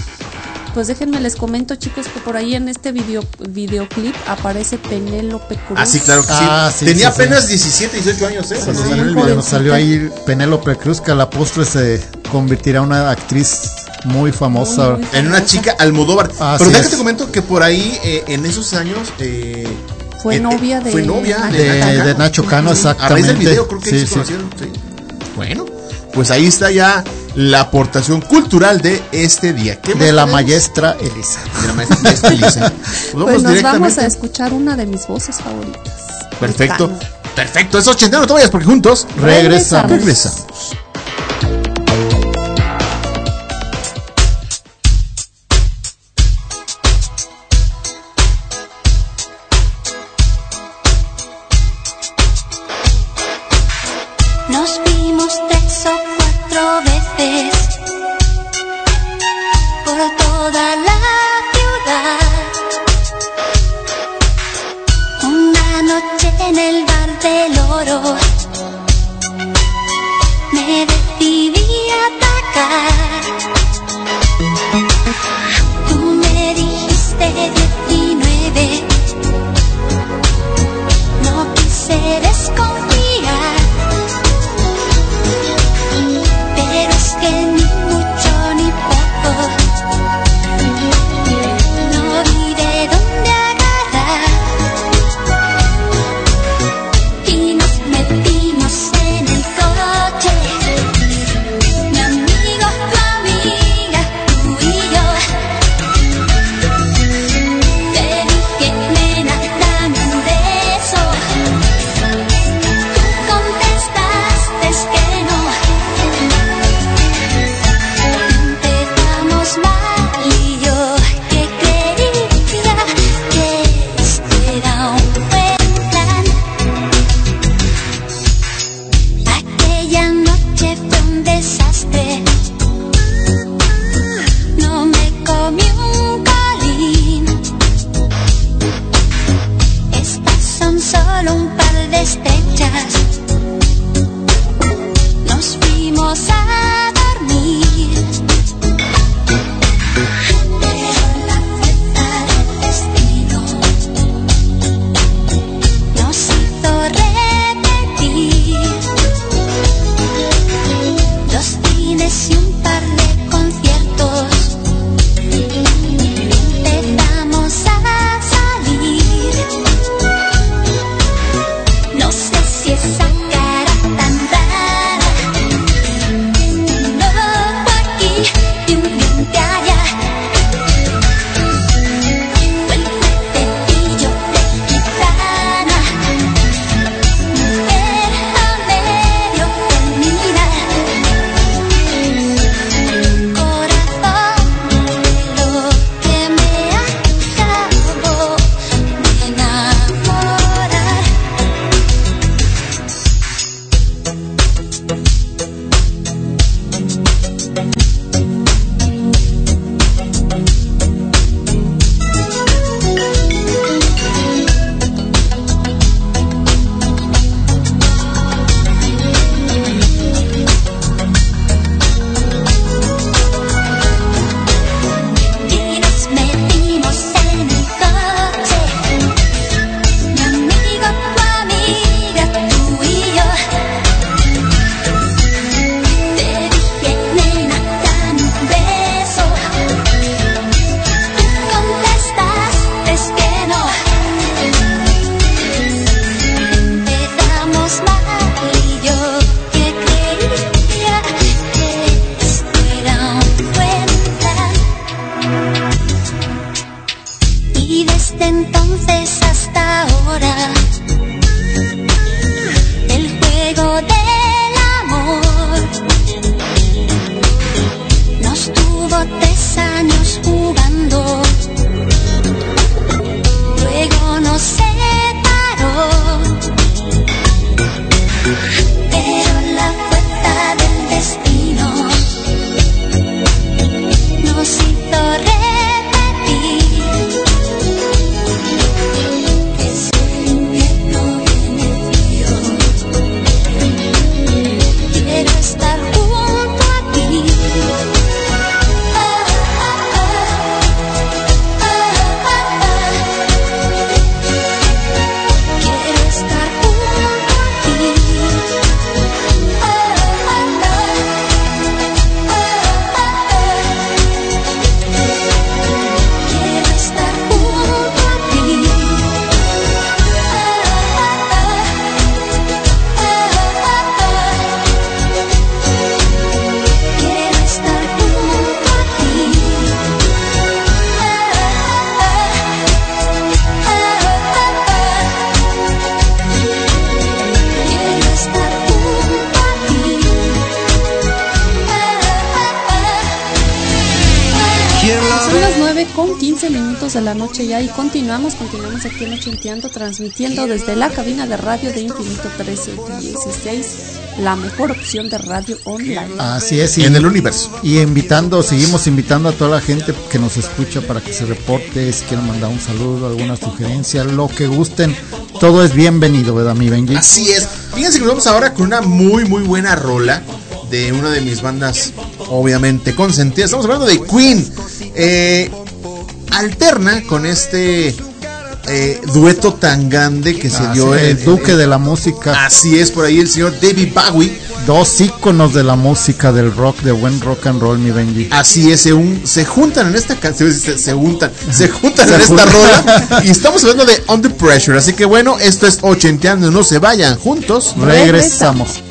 Pues déjenme les comento chicos que por ahí en este video, videoclip aparece Penélope Cruz. Ah, sí, claro que sí. Ah, sí, Tenía sí, sí. apenas 17, 18 años, ¿eh? Cuando Sí, salió el cuando video. salió ahí Penélope Cruz, que a la postre se convertirá en una actriz muy famosa. Muy, muy En una chica Almodóvar. Así Pero déjate comento que por ahí, eh, en esos años. eh, Fue eh, novia de Fue novia Nacho de, de, Nacho de Nacho Cano, A exactamente. raíz del video, creo que Sí, se sí. conocieron. sí. Bueno, pues ahí está ya la aportación cultural de este día. ¿Qué más De la maestra Elisa. De la maestra maestra Elisa. Pues Pues nos vamos a escuchar una de mis voces favoritas. Perfecto. Perfecto. Es 80, no te vayas porque juntos Regresamos. regresamos. Ya y continuamos, continuamos aquí en Ochenteando, transmitiendo desde la cabina de radio de Infinito 1316, la mejor opción de radio online. Así es. y- En el universo. Y invitando, seguimos invitando a toda la gente que nos escucha para que se reporte, si quieren mandar un saludo, alguna sugerencia, lo que gusten. Todo es bienvenido, ¿verdad, mi Benji? Así es. Fíjense que nos vamos ahora con una muy, muy buena rola de una de mis bandas, obviamente, consentidas. Estamos hablando de Queen. Eh, alterna con este eh, dueto tan grande que se dio en- el duque de la música. Así es, por ahí el señor David Bowie. Dos íconos de la música, del rock, de buen rock and roll, mi Benji. Así es, se, un- se juntan en esta canción, se, se juntan, se juntan Se en esta rola y estamos hablando de Under Pressure, así que bueno, esto es ochenteando, no se vayan juntos. Regresamos.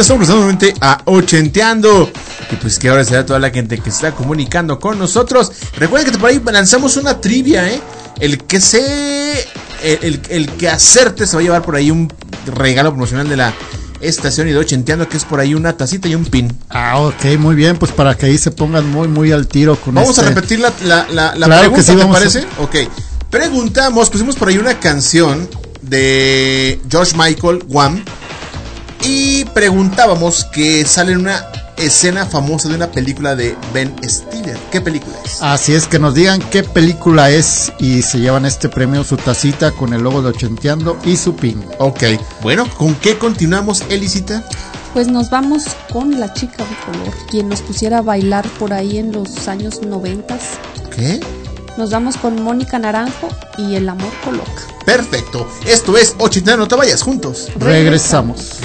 Ya estamos nuevamente a ochenteando. Y pues que ahora será toda la gente que está comunicando con nosotros. Recuerden que por ahí lanzamos una trivia, ¿eh? El que se. El, el- el que acerte se va a llevar por ahí un regalo promocional de la estación y de ochenteando, que es por ahí una tacita y un pin. Ah, ok, muy bien, pues para que ahí se pongan muy, muy al tiro con Vamos a este- repetir la, la, la, la Claro pregunta, que sí, ¿te a- parece? Ok. Preguntamos, pusimos por ahí una canción de George Michael, Wham. Y preguntábamos que sale en una escena famosa de una película de Ben Stiller. ¿Qué película es? Así es que nos digan qué película es y se llevan este premio, su tacita con el logo de Ochenteando y su pin. Ok, bueno, ¿con qué continuamos, Elisita? Pues nos vamos con la chica de color, quien nos pusiera a bailar por ahí en los años noventas. ¿Qué? Nos vamos con Mónica Naranjo y El amor coloca. Perfecto. Esto es Ochenteando, no te vayas juntos. Regresamos.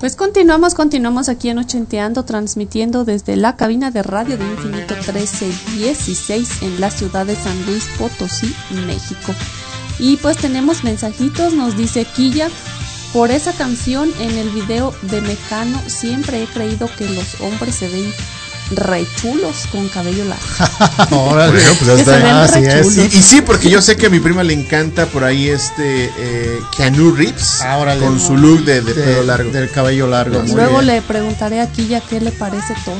Pues continuamos, continuamos aquí en Ochenteando, transmitiendo desde la cabina de radio de Infinito 1316 en la ciudad de San Luis Potosí, México. Y pues tenemos mensajitos, nos dice Quilla, Por esa canción en el video de Mecano siempre he creído que los hombres se ven re chulos con cabello largo. Órale. Bueno, pues hasta Así es. Y, y sí, porque yo sé que a mi prima le encanta por ahí este eh, Keanu Reeves Ah, órale. con su look de, de De- pelo largo. Del cabello largo. muy Luego bien. le preguntaré a Killa qué le parece todo.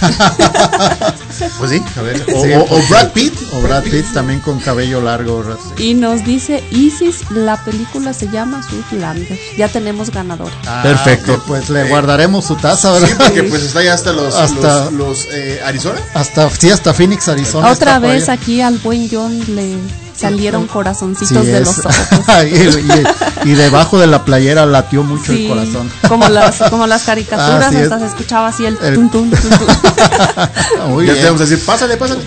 Pues sí, a ver. Sí, O, Brad Pitt. O Brad Pitt también con cabello largo. Y nos dice Isis, la película se llama Zoolander. Ya tenemos ganador. Ah, Perfecto. Pues le guardaremos su taza, ¿verdad? Sí, porque pues está ya hasta los, Hasta- los, los, eh, Arizona. Hasta, sí, hasta Phoenix, Arizona. Otra vez aquí al buen John le salieron Sí, corazoncitos de es. los ojos. y, y- y debajo de la playera latió mucho Sí, el corazón. Como las, como las caricaturas, es. hasta se escuchaba así el, tun, tun. Muy ya bien. que decir, pásale, pásale.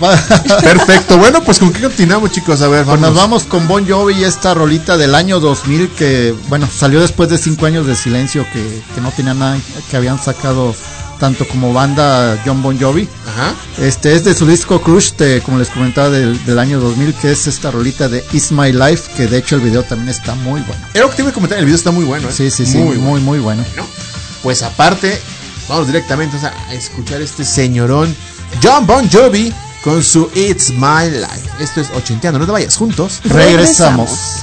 Perfecto. Bueno, pues con qué continuamos, chicos. A ver, Pues vamos. nos vamos con Bon Jovi y esta rolita del año 2000 que, bueno, salió después de cinco años de silencio que, que no tenía nada, que habían sacado tanto como banda John Bon Jovi. Ajá. Este es de su disco Crush, de, como les comentaba, del, del año 2000, que es esta rolita de It's My Life, que de hecho el video también está muy bueno. Era lo que te iba a comentar. El video está muy bueno. ¿eh? Sí, sí, sí, Muy muy, bueno. muy, bueno. Pues aparte, vamos directamente o sea, a escuchar este señorón John Bon Jovi con su It's My Life. Esto es ochenteando, no te vayas juntos. Regresamos.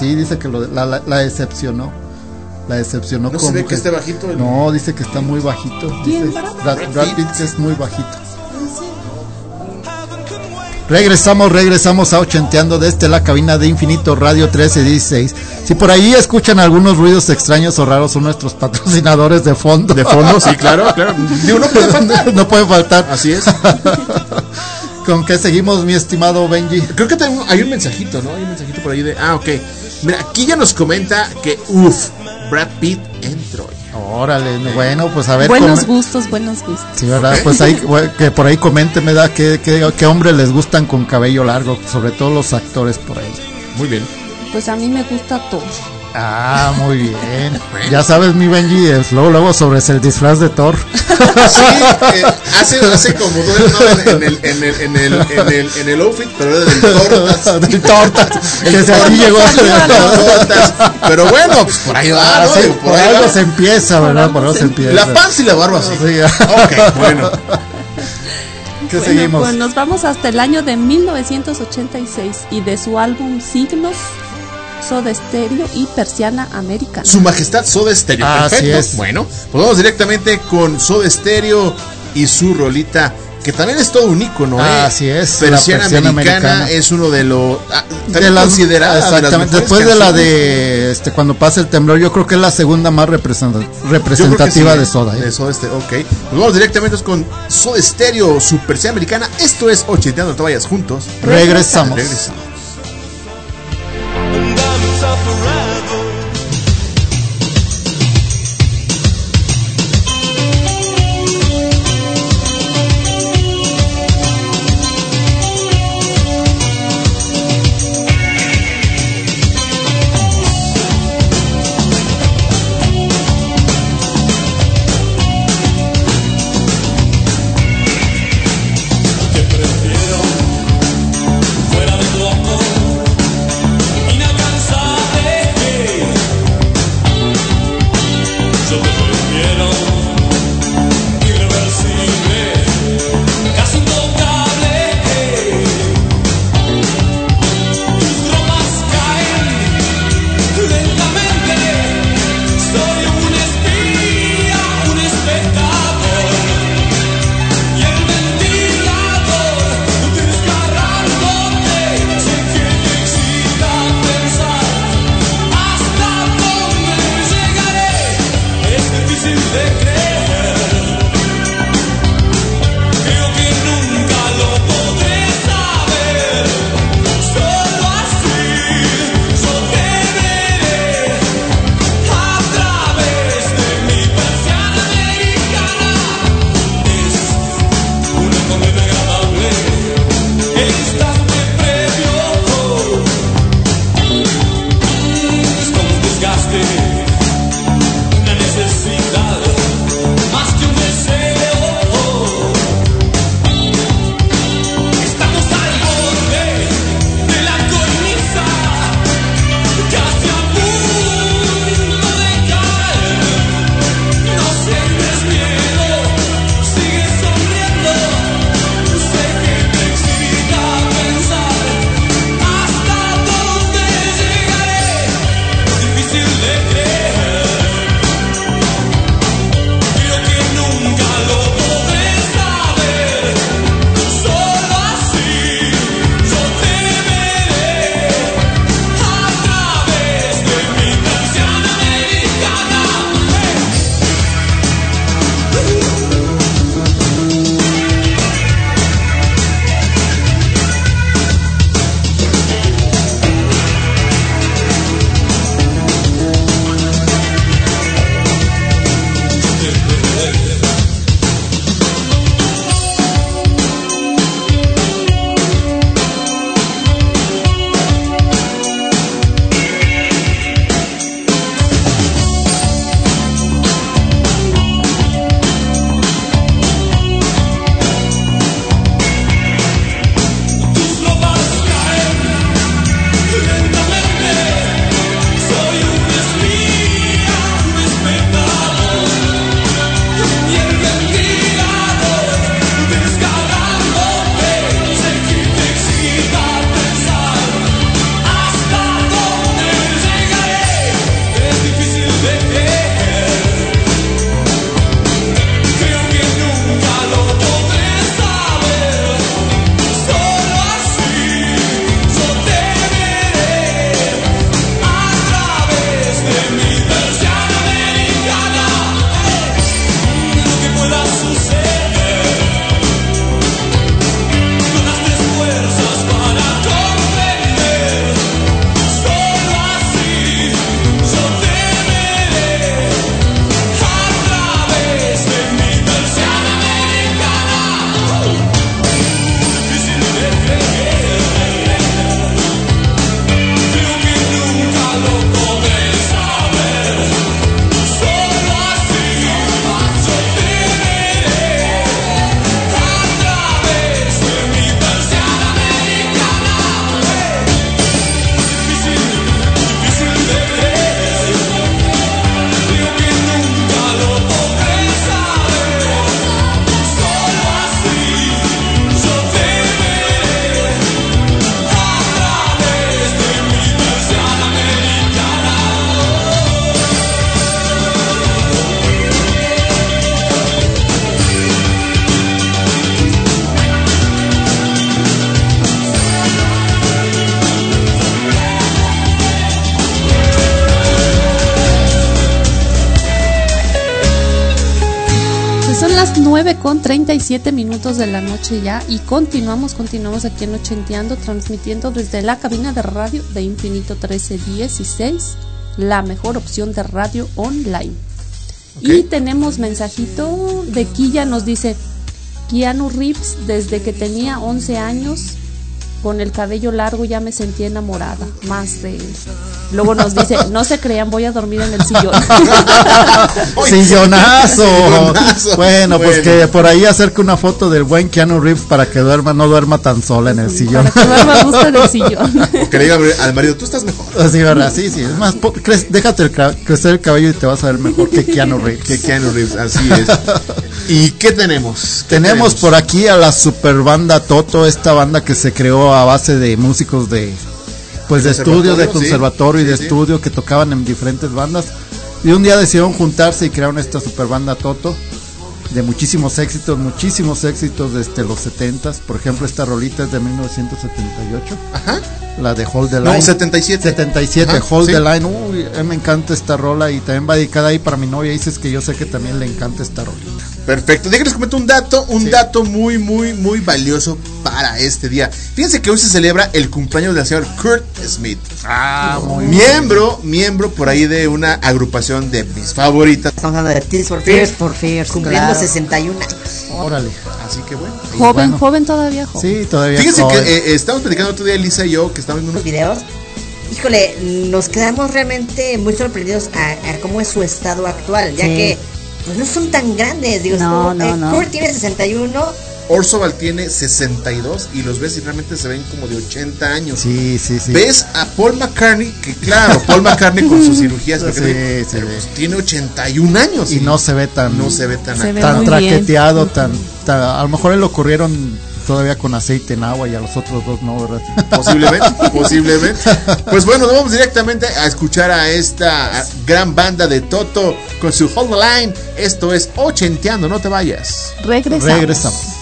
sí, dice que lo- la, la- la decepcionó. La decepcionó ¿No se como ve que esté bajito el- No, dice que está muy bajito. ¿Quién, Dice Brad? Pitt. Que es muy bajito. Regresamos, regresamos a Ochenteando desde la cabina de Infinito Radio 1316. Si por ahí escuchan algunos ruidos extraños o raros, son nuestros patrocinadores de fondo. De fondo, sí, claro, claro. Digo, no puede faltar. no puede faltar. Así es. ¿Con qué seguimos, mi estimado Benji? Creo que tengo- hay un mensajito, ¿no? Hay un mensajito por ahí de. Ah, ok. Mira, aquí ya nos comenta que, uff, Brad Pitt en Troy. Órale, bueno, pues a ver. Buenos gustos, buenos gustos. Sí, ¿verdad? Pues ahí, que por ahí coménteme, da qué, qué, qué hombres les gustan con cabello largo, sobre todo los actores por ahí. Muy bien. Pues a mí me gusta todo. Ah, muy bien. Ya sabes, mi Benji, es luego, luego sobre el disfraz de Thor. Sí, eh, hace, hace como dos no, en, el, en, el, en, el, en, el, en el outfit, pero era del tortas. Del tortas. Que se así llegó. Tortas. Pero bueno, pues por ahí va, Ah, ¿no? sí, Digo, por algo se empieza, ¿verdad? Por algo se empieza. La panza y la barba, sí. Sí. Ok, bueno. ¿Qué Bueno, seguimos? Pues nos vamos hasta el año de 1986 y de su álbum Signos, Soda Stereo y Persiana Americana. Su majestad Soda Stereo. Así Perfecto. es. Bueno, pues vamos directamente con Soda Stereo y su rolita. Que también es todo un ícono, ¿eh? Así es, Persiana, persiana americana, americana. es uno de los. ah, de también las- considerada de las exactamente después de la de este cuando pasa el temblor yo creo que es la segunda más representativa sí, de Soda ¿eh? De Soda Stereo, ok. Pues vamos directamente con Soda Stereo, su persiana americana. Esto es Ochenteando, no te vayas juntos. Regresamos. Regresamos. 37 minutos de la noche ya y continuamos, continuamos aquí en Ochenteando, transmitiendo desde la cabina de radio de Infinito 1316, la mejor opción de radio online. Y tenemos mensajito de Quilla, nos dice, Keanu Reeves desde que tenía 11 años, con el cabello largo ya me sentí enamorada, más de él. Luego nos dice, no se crean, voy a dormir en el sillón. Sillonazo. Sillonazo. Bueno, pues que por ahí acerque una foto del buen Keanu Reeves para que duerma, no duerma tan sola en el sillón. Para que duerma a gusto en el sillón. O que le diga al marido, tú estás mejor. Así, ¿verdad? Sí, sí. Es más, déjate el crecer el cabello y te vas a ver mejor que Keanu Reeves. Que Keanu Reeves, así es. ¿Y qué tenemos? ¿Qué Tenemos por aquí a la super banda Toto, esta banda que se creó a base de músicos de pues de estudio, de Conservatorio, sí. y de Sí, sí. estudio que tocaban en diferentes bandas. Y un día decidieron juntarse y crearon esta super banda Toto de muchísimos éxitos, muchísimos éxitos desde los 70s. Por ejemplo, esta rolita es de 1978. Ajá. La de Hold the No, Line. 77. 77, Ajá, Hold sí. the Line. Uy, a mí me encanta esta rola y también va dedicada ahí para mi novia. Dices que yo sé que también le encanta esta rolita. Perfecto. Déjenles comento un dato, un dato muy, muy, muy valioso para este día. Fíjense que hoy se celebra el cumpleaños del señor Kurt Smith. Ah, muy miembro, miembro por ahí de una agrupación de mis favoritas. Estamos hablando de Tears for Fears Fears, for Fears, cumpliendo claro. 61 años. Órale. Así que bueno. Joven, bueno. joven todavía, joven. Sí, todavía. Fíjense joven. que eh, estamos platicando otro día Elisa y yo que estamos viendo unos videos. Híjole, nos quedamos realmente muy sorprendidos a, a cómo es su estado actual, ya Sí. que pues no son tan grandes, digo, No, no, eh, no. Kurt tiene 61, Orsoval tiene 62 y los ves y realmente se ven como de 80 años. Sí, sí, sí. Ves a Paul McCartney, que claro, Paul McCartney con sus cirugías, Sí, sí, pero, sí. pues, tiene 81 años. y no se ve tan no se ve tan Se ve tan traqueteado, tan, tan- a lo mejor él lo corrieron todavía con aceite en agua y a los otros dos no, ¿verdad? Posiblemente, posiblemente. Pues bueno, nos vamos directamente a escuchar a esta gran banda de Toto con su Hold the Line. Esto es Ochenteando, no te vayas. Regresamos. Regresamos.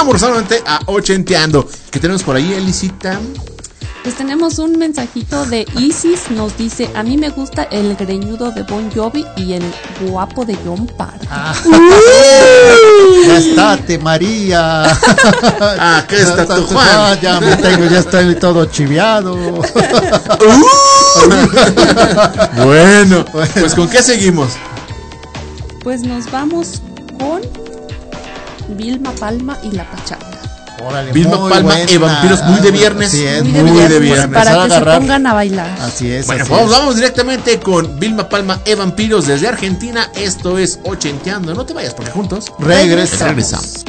Regresamos solamente a Ochenteando. ¿Qué tenemos por ahí, Elisita? Pues tenemos un mensajito de Isis, nos dice, a mí me gusta el greñudo de Bon Jovi y el guapo de John Parr. Ya estate, María. Ah, ¿qué está tu Juan? Ah, ya me tengo, ya estoy todo chiviado. Bueno, pues ¿con qué seguimos? Pues nos vamos Vilma Palma y la Pachanga. Órale, Vilma Palma buena. y vampiros muy de viernes. Sí, es Muy muy, de de viernes, para que se pongan a bailar. Así es. Bueno, así pues es. vamos directamente con Vilma Palma e Vampiros desde Argentina. Esto es Ochenteando. No te vayas porque juntos Regresamos. regresamos.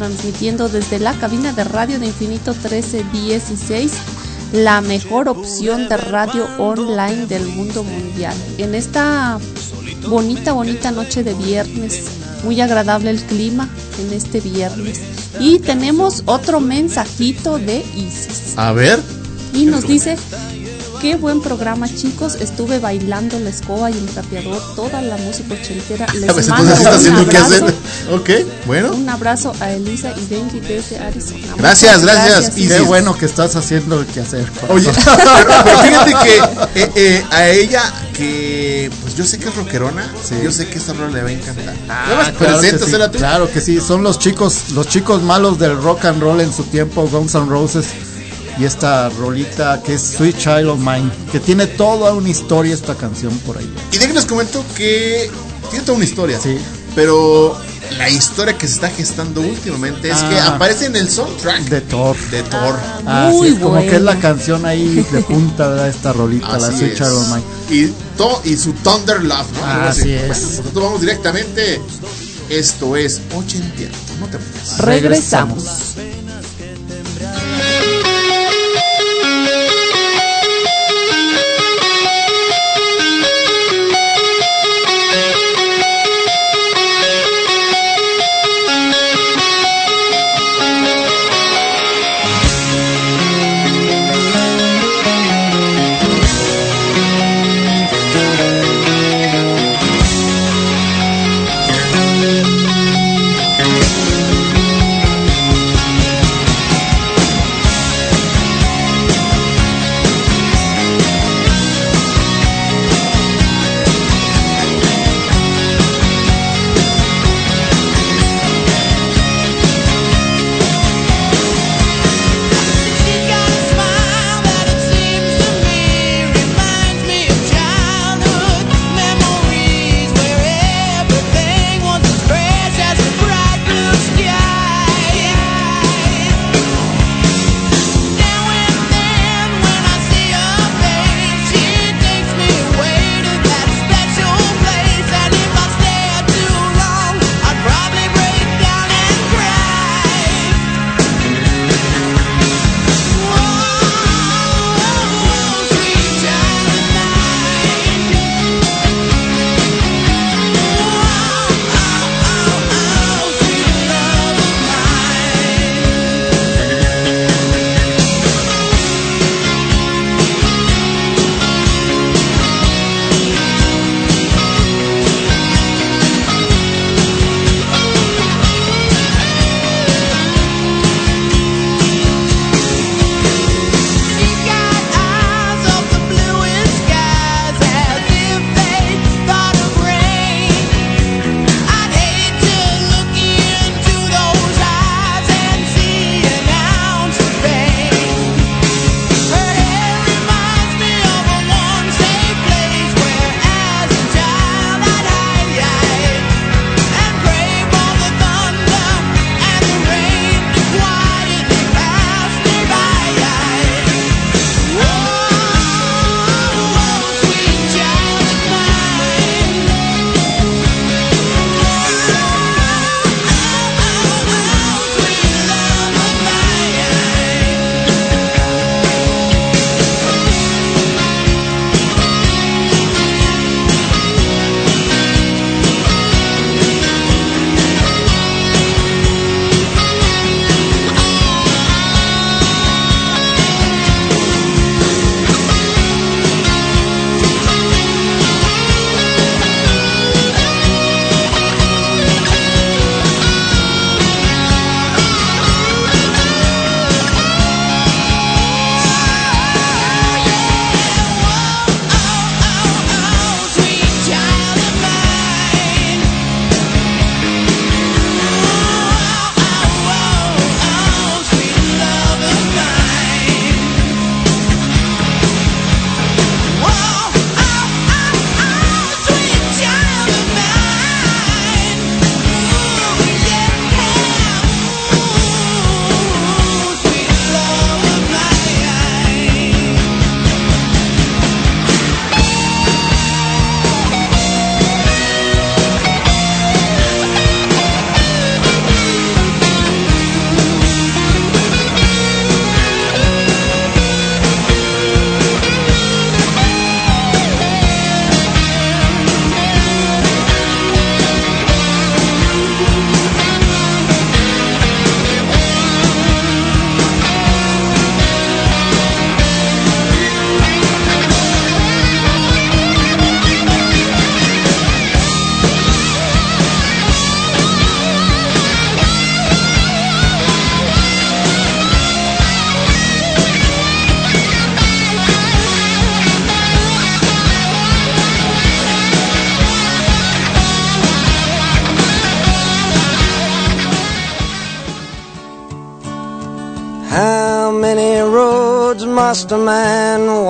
Transmitiendo desde la cabina de radio de Infinito 1316, la mejor opción de radio online del mundo mundial. En esta bonita, bonita noche de viernes, muy agradable el clima en este viernes. Y tenemos otro mensajito de Isis. A ver. Y nos dice, qué buen programa chicos, estuve bailando la escoba y el trapeador, toda la música ochentera. Les mando un abrazo. Ok, bueno. Un abrazo a Elisa y Benji desde Arizona. Gracias, gracias, Y qué bueno que estás haciendo el quehacer. Oye, pero, fíjate que eh, eh, a ella, que pues yo sé que es rockerona, yo sé que esta rola le va a encantar. Ah, claro, que sí, claro que sí, son los chicos, los chicos malos del rock and roll en su tiempo, Guns N' Roses. Y esta rolita que es Sweet Child of Mine, que tiene toda una historia esta canción por ahí. Y déjenme les comento que tiene toda una historia. Pero la historia que se está gestando últimamente es que Ah. aparece en el soundtrack de Thor. De Thor. Ah, sí, como que es la canción ahí de punta, ¿verdad? Esta rolita, la Así of Mine. Y, to- y su Thunder Love, ¿no? Algo Así es. Bueno, pues nosotros vamos directamente. Esto es 80. No te. Regresamos.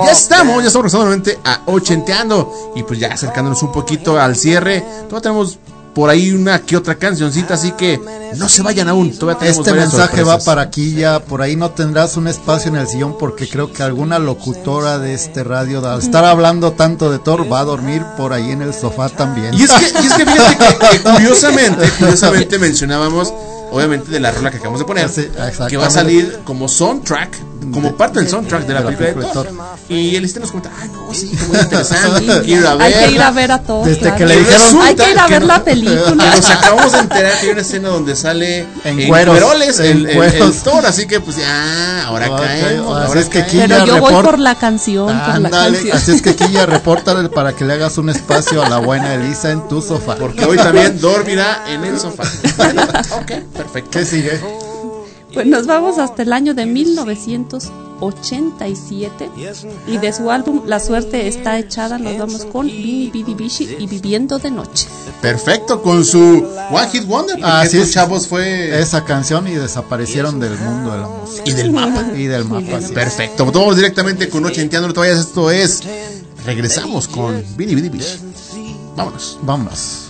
Ya estamos, ya estamos regresando nuevamente a Ochenteando. Y pues ya acercándonos un poquito al cierre. Todavía tenemos por ahí una que otra cancioncita, así que no se vayan aún. Todavía tenemos Este mensaje va para aquí ya, por ahí no tendrás un espacio en el sillón porque creo que alguna locutora de este radio, al estar hablando tanto de Thor, va a dormir por ahí en el sofá también. Y es que, y es que fíjate que, que curiosamente, curiosamente mencionábamos, obviamente, de la rola que acabamos de poner, Sí, que va a salir como soundtrack, como parte del soundtrack de la de la película de película de Thor. Y el este nos comenta, ay, no, sí, muy interesante, quiero ir a Hay que ir verla". a ver a todos. Desde claro. que le dijeron- Hay que ir a ver no- la película. Nos acabamos de enterar que hay una escena donde sale En cueros, cueroles en el, el- cueros. el Thor, así que pues ya, ahora caemos, ahora es que caemos. Pero yo voy report- por la canción, por la canción. así es que Quilla, repórtale para que le hagas un espacio a la buena Elisa en tu sofá. Porque hoy también dormirá en el sofá. Ok, perfecto. ¿Qué sigue? Pues nos vamos hasta el año de 1987 y de su álbum La suerte está echada nos vamos con Bini Bidi Bishi y Viviendo de noche. Perfecto, con su One Hit Wonder, Así estos es. chavos fue... Esa canción y desaparecieron del mundo de la música. Y del mapa. Y del mapa. así es. Perfecto, vamos directamente con Ochenteando, no te vayas, esto es... Regresamos con Billy Billy Bish. Vámonos. Vámonos.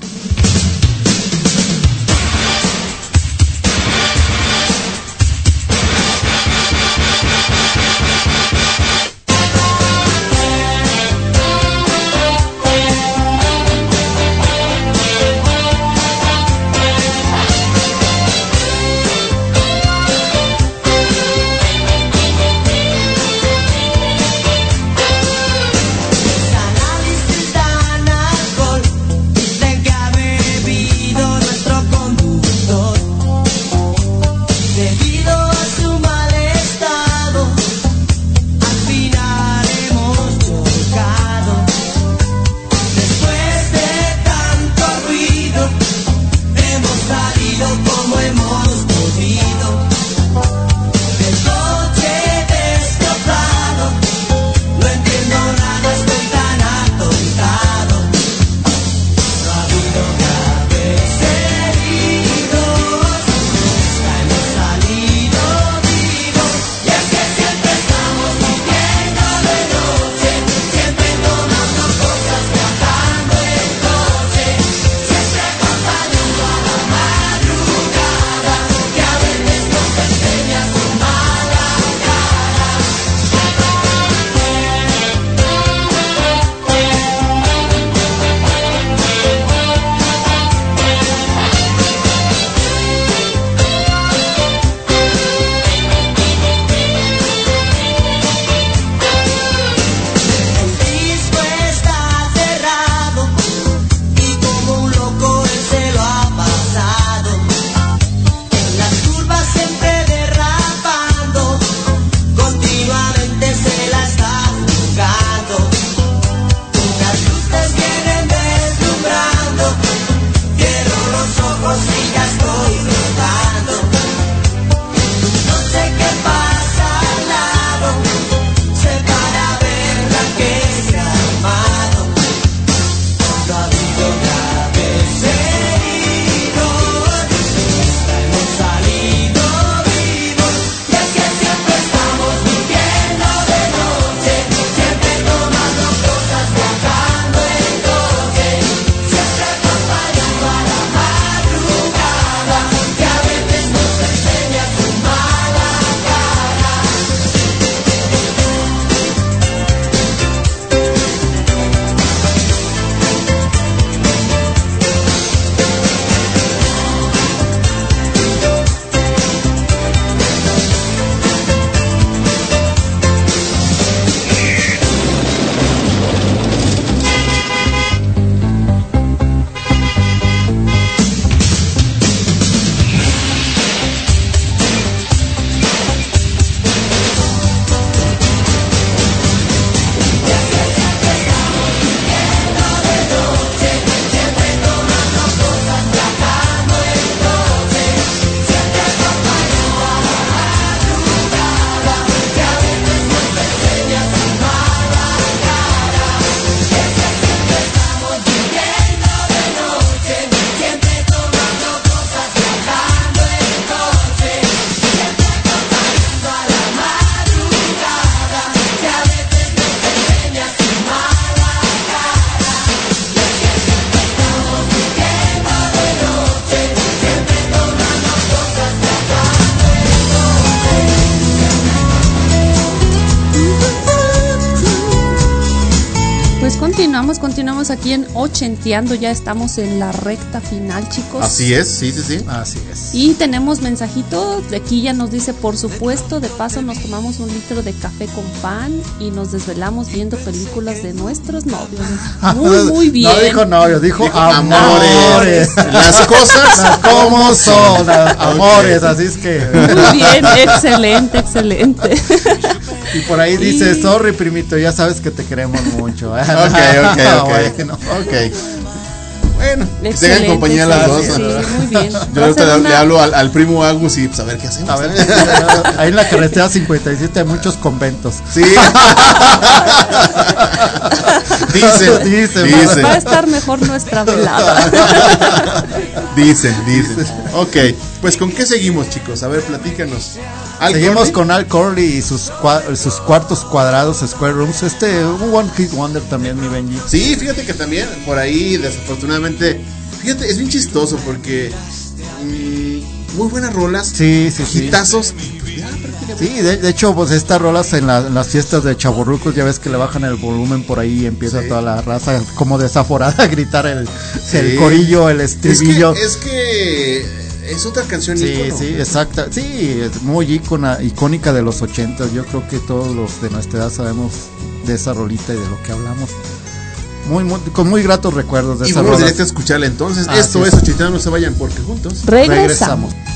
Ochenteando. Ya estamos en la recta final, chicos. Así es, sí, sí, sí. Así es. Y tenemos mensajito. De aquí ya nos dice, por supuesto, de paso nos tomamos un litro de café con pan y nos desvelamos viendo películas de nuestros novios. Muy, muy bien. No dijo novio, dijo, Dijo amores. amores. Las cosas como son, amores, así es que. Muy bien, excelente, excelente. Y por ahí dice, Y- sorry primito, ya sabes que te queremos mucho. Ok, ok, ok. Bueno. Ok. Bueno, tengan compañía las dos. muy bien. Yo ahorita le, una- le hablo al, al primo Agus y pues a ver qué hacemos. A ver, ahí en la carretera 57 hay muchos conventos. Sí. Dicen, Dicen, dicen. Va a estar mejor nuestra velada. Dicen, dicen. Ok, pues ¿con qué seguimos, chicos? A ver, platícanos. Al Seguimos Corley. con Al Corley y sus, cua- sus cuartos cuadrados, Square Rooms. Este, un One Hit Wonder también, mi Benji. Sí, fíjate que también por ahí, desafortunadamente, fíjate, es bien chistoso porque mm, muy buenas rolas, Sí, sí, sí. hitazos. Sí, de, de hecho, pues estas rolas en, la- en las fiestas de chaburrucos, ya ves que le bajan el volumen por ahí y empieza Sí. toda la raza como desaforada a gritar el, Sí. el corillo, el Es que, estribillo. es que es otra canción Sí, ícono. sí, exacta. Sí, es muy icona, icónica de los 80. Yo creo que todos los de nuestra edad sabemos de esa rolita y de lo que hablamos. Muy, muy- con muy gratos recuerdos de Y esa vamos rola. directo a escucharla entonces. Esto es. es Ochitano, no se vayan porque juntos. Regresamos. Taken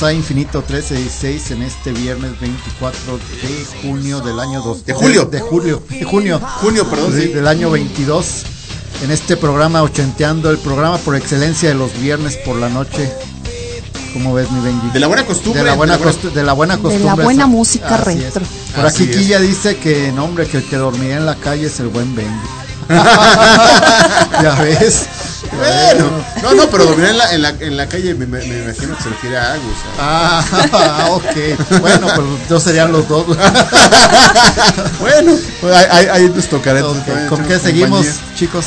Regresamos a Infinito 1316 en este viernes 24 de junio del año 2 De julio. de, julio de junio Junio, perdón, Sí, del año 22 en este programa ochenteando el programa por excelencia de los viernes por la noche ¿Cómo ves mi Benji? De la buena costumbre, De la buena, de la buena- costu- de la buena costumbre. la buena esa- música Así es. retro. Por Así aquí es. Quilla dice que, no hombre, que el que dormía en la calle es el buen Benji. ya ves. Bueno, No, no, pero dominar en la, en la, en la calle me, me- me imagino que se refiere a sea. Ah, ok. Bueno, pues yo serían los dos. bueno, pues ahí, ahí- ahí les tocará. Ok, entonces, ¿Con qué seguimos, chicos?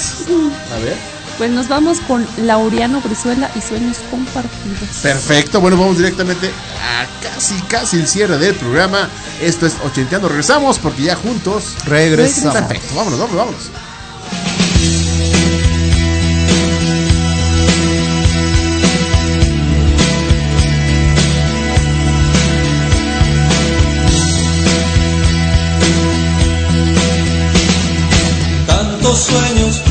A ver. Pues nos vamos con Laureano Brizuela y Sueños Compartidos. Perfecto, bueno, vamos directamente a casi, casi el cierre del programa. Esto es Ochenteando. Regresamos porque ya juntos. Regresamos. Perfecto, vámonos, vámonos, vámonos. Tantos sueños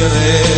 lloré.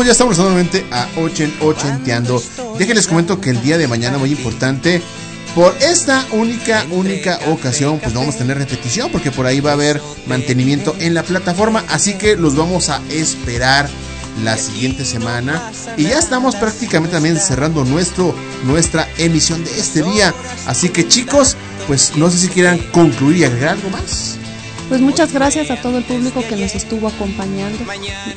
Ya estamos, ya nuevamente a Ochen Ochenteando. Déjenles comento que el día de mañana, muy importante, por esta única, única ocasión, pues no vamos a tener repetición, porque por ahí va a haber mantenimiento en la plataforma, así que los vamos a esperar la siguiente semana. Y ya estamos prácticamente también cerrando nuestro, nuestra emisión de este día. Así que chicos, pues no sé si quieran concluir y agregar algo más. Pues muchas gracias a todo el público que nos estuvo acompañando.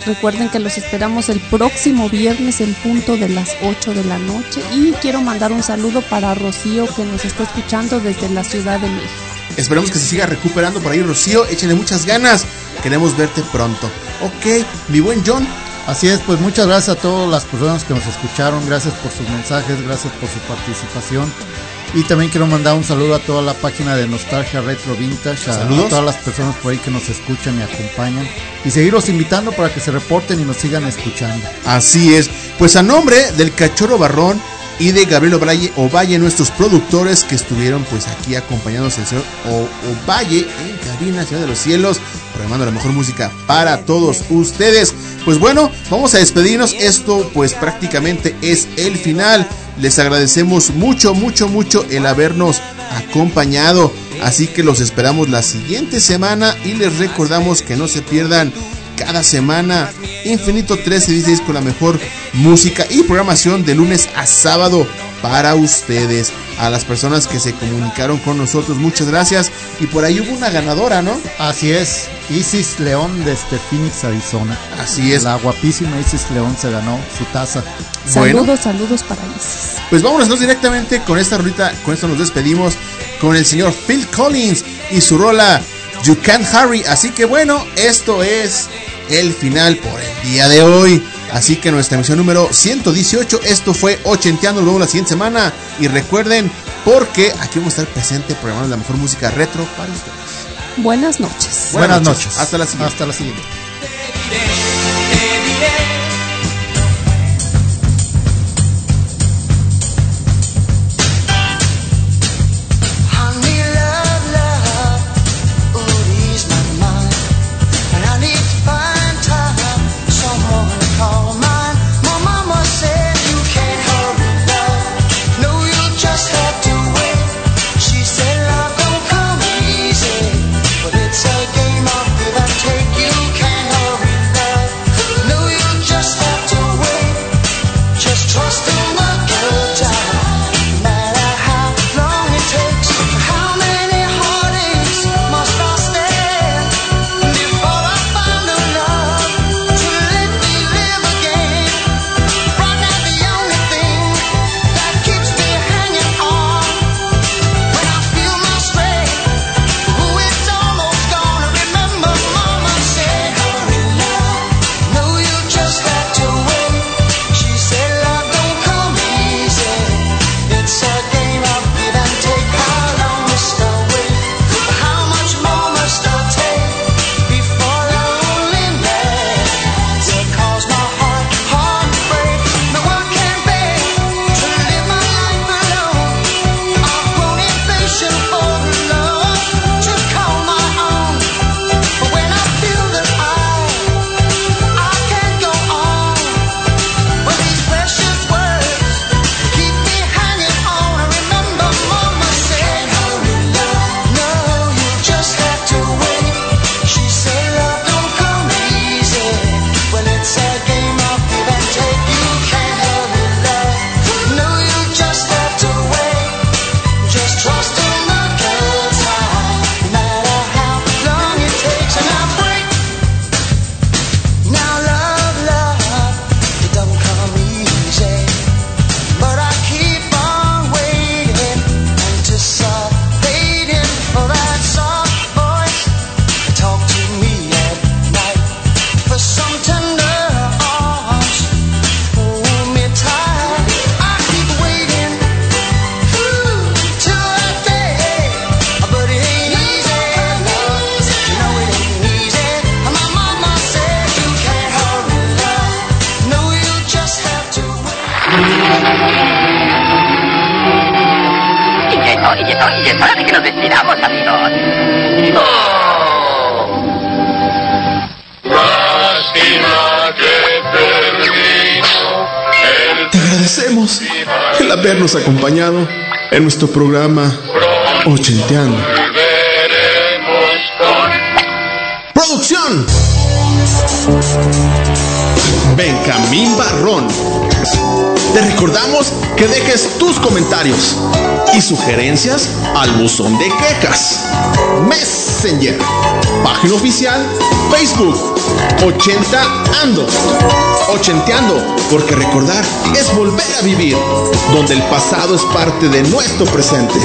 Recuerden que los esperamos el próximo viernes en punto de las 8 de la noche. Y quiero mandar un saludo para Rocío que nos está escuchando desde la Ciudad de México. Esperemos que se siga recuperando por ahí, Rocío. Échenle muchas ganas. Queremos verte pronto. Ok, mi buen John. Así es, pues muchas gracias a todas las personas que nos escucharon, gracias por sus mensajes, gracias por su participación. Y también quiero mandar un saludo a toda la página de Nostalgia Retro Vintage, a, a todas las personas por ahí que nos escuchan y acompañan. Y seguirlos invitando para que se reporten y nos sigan escuchando. Así es. Pues a nombre del Cachorro Barrón y de Gabriel Ovalle, Ovalle nuestros productores que estuvieron pues aquí acompañándonos el señor O- Ovalle en cabina Ciudad de los Cielos, programando la mejor música para todos ustedes. Pues bueno, vamos a despedirnos. Esto pues prácticamente es el final. Les agradecemos mucho, mucho, mucho el habernos acompañado. Así que los esperamos la siguiente semana y les recordamos que no se pierdan cada semana Infinito 1316 con la mejor música y programación de lunes a sábado para ustedes. A las personas que se comunicaron con nosotros, muchas gracias. Y por ahí hubo una ganadora, ¿no? Así es, Isis León desde Phoenix, Arizona. Así es. La guapísima Isis León se ganó su taza. Bueno. Saludos, saludos para Isis. Pues vámonos ¿no? directamente con esta rolita, con esto nos despedimos con el señor Phil Collins y su rola You Can't Hurry. Así que bueno, esto es el final por el día de hoy. Así que nuestra emisión número 118, esto fue Ochenteando, nos vemos la siguiente semana. Y recuerden, porque aquí vamos a estar presente programando la mejor música retro para ustedes. Buenas noches. Buenas noches. Hasta la siguiente. Hasta la siguiente. Nuestro programa Ochenteando. Producción. Benjamín Barrón. Te recordamos que dejes tus comentarios y sugerencias al buzón de quejas. Messenger. Página oficial Facebook 80 Ando. Ochenteando, porque recordar es volver a vivir, donde el pasado es parte de nuestro presente.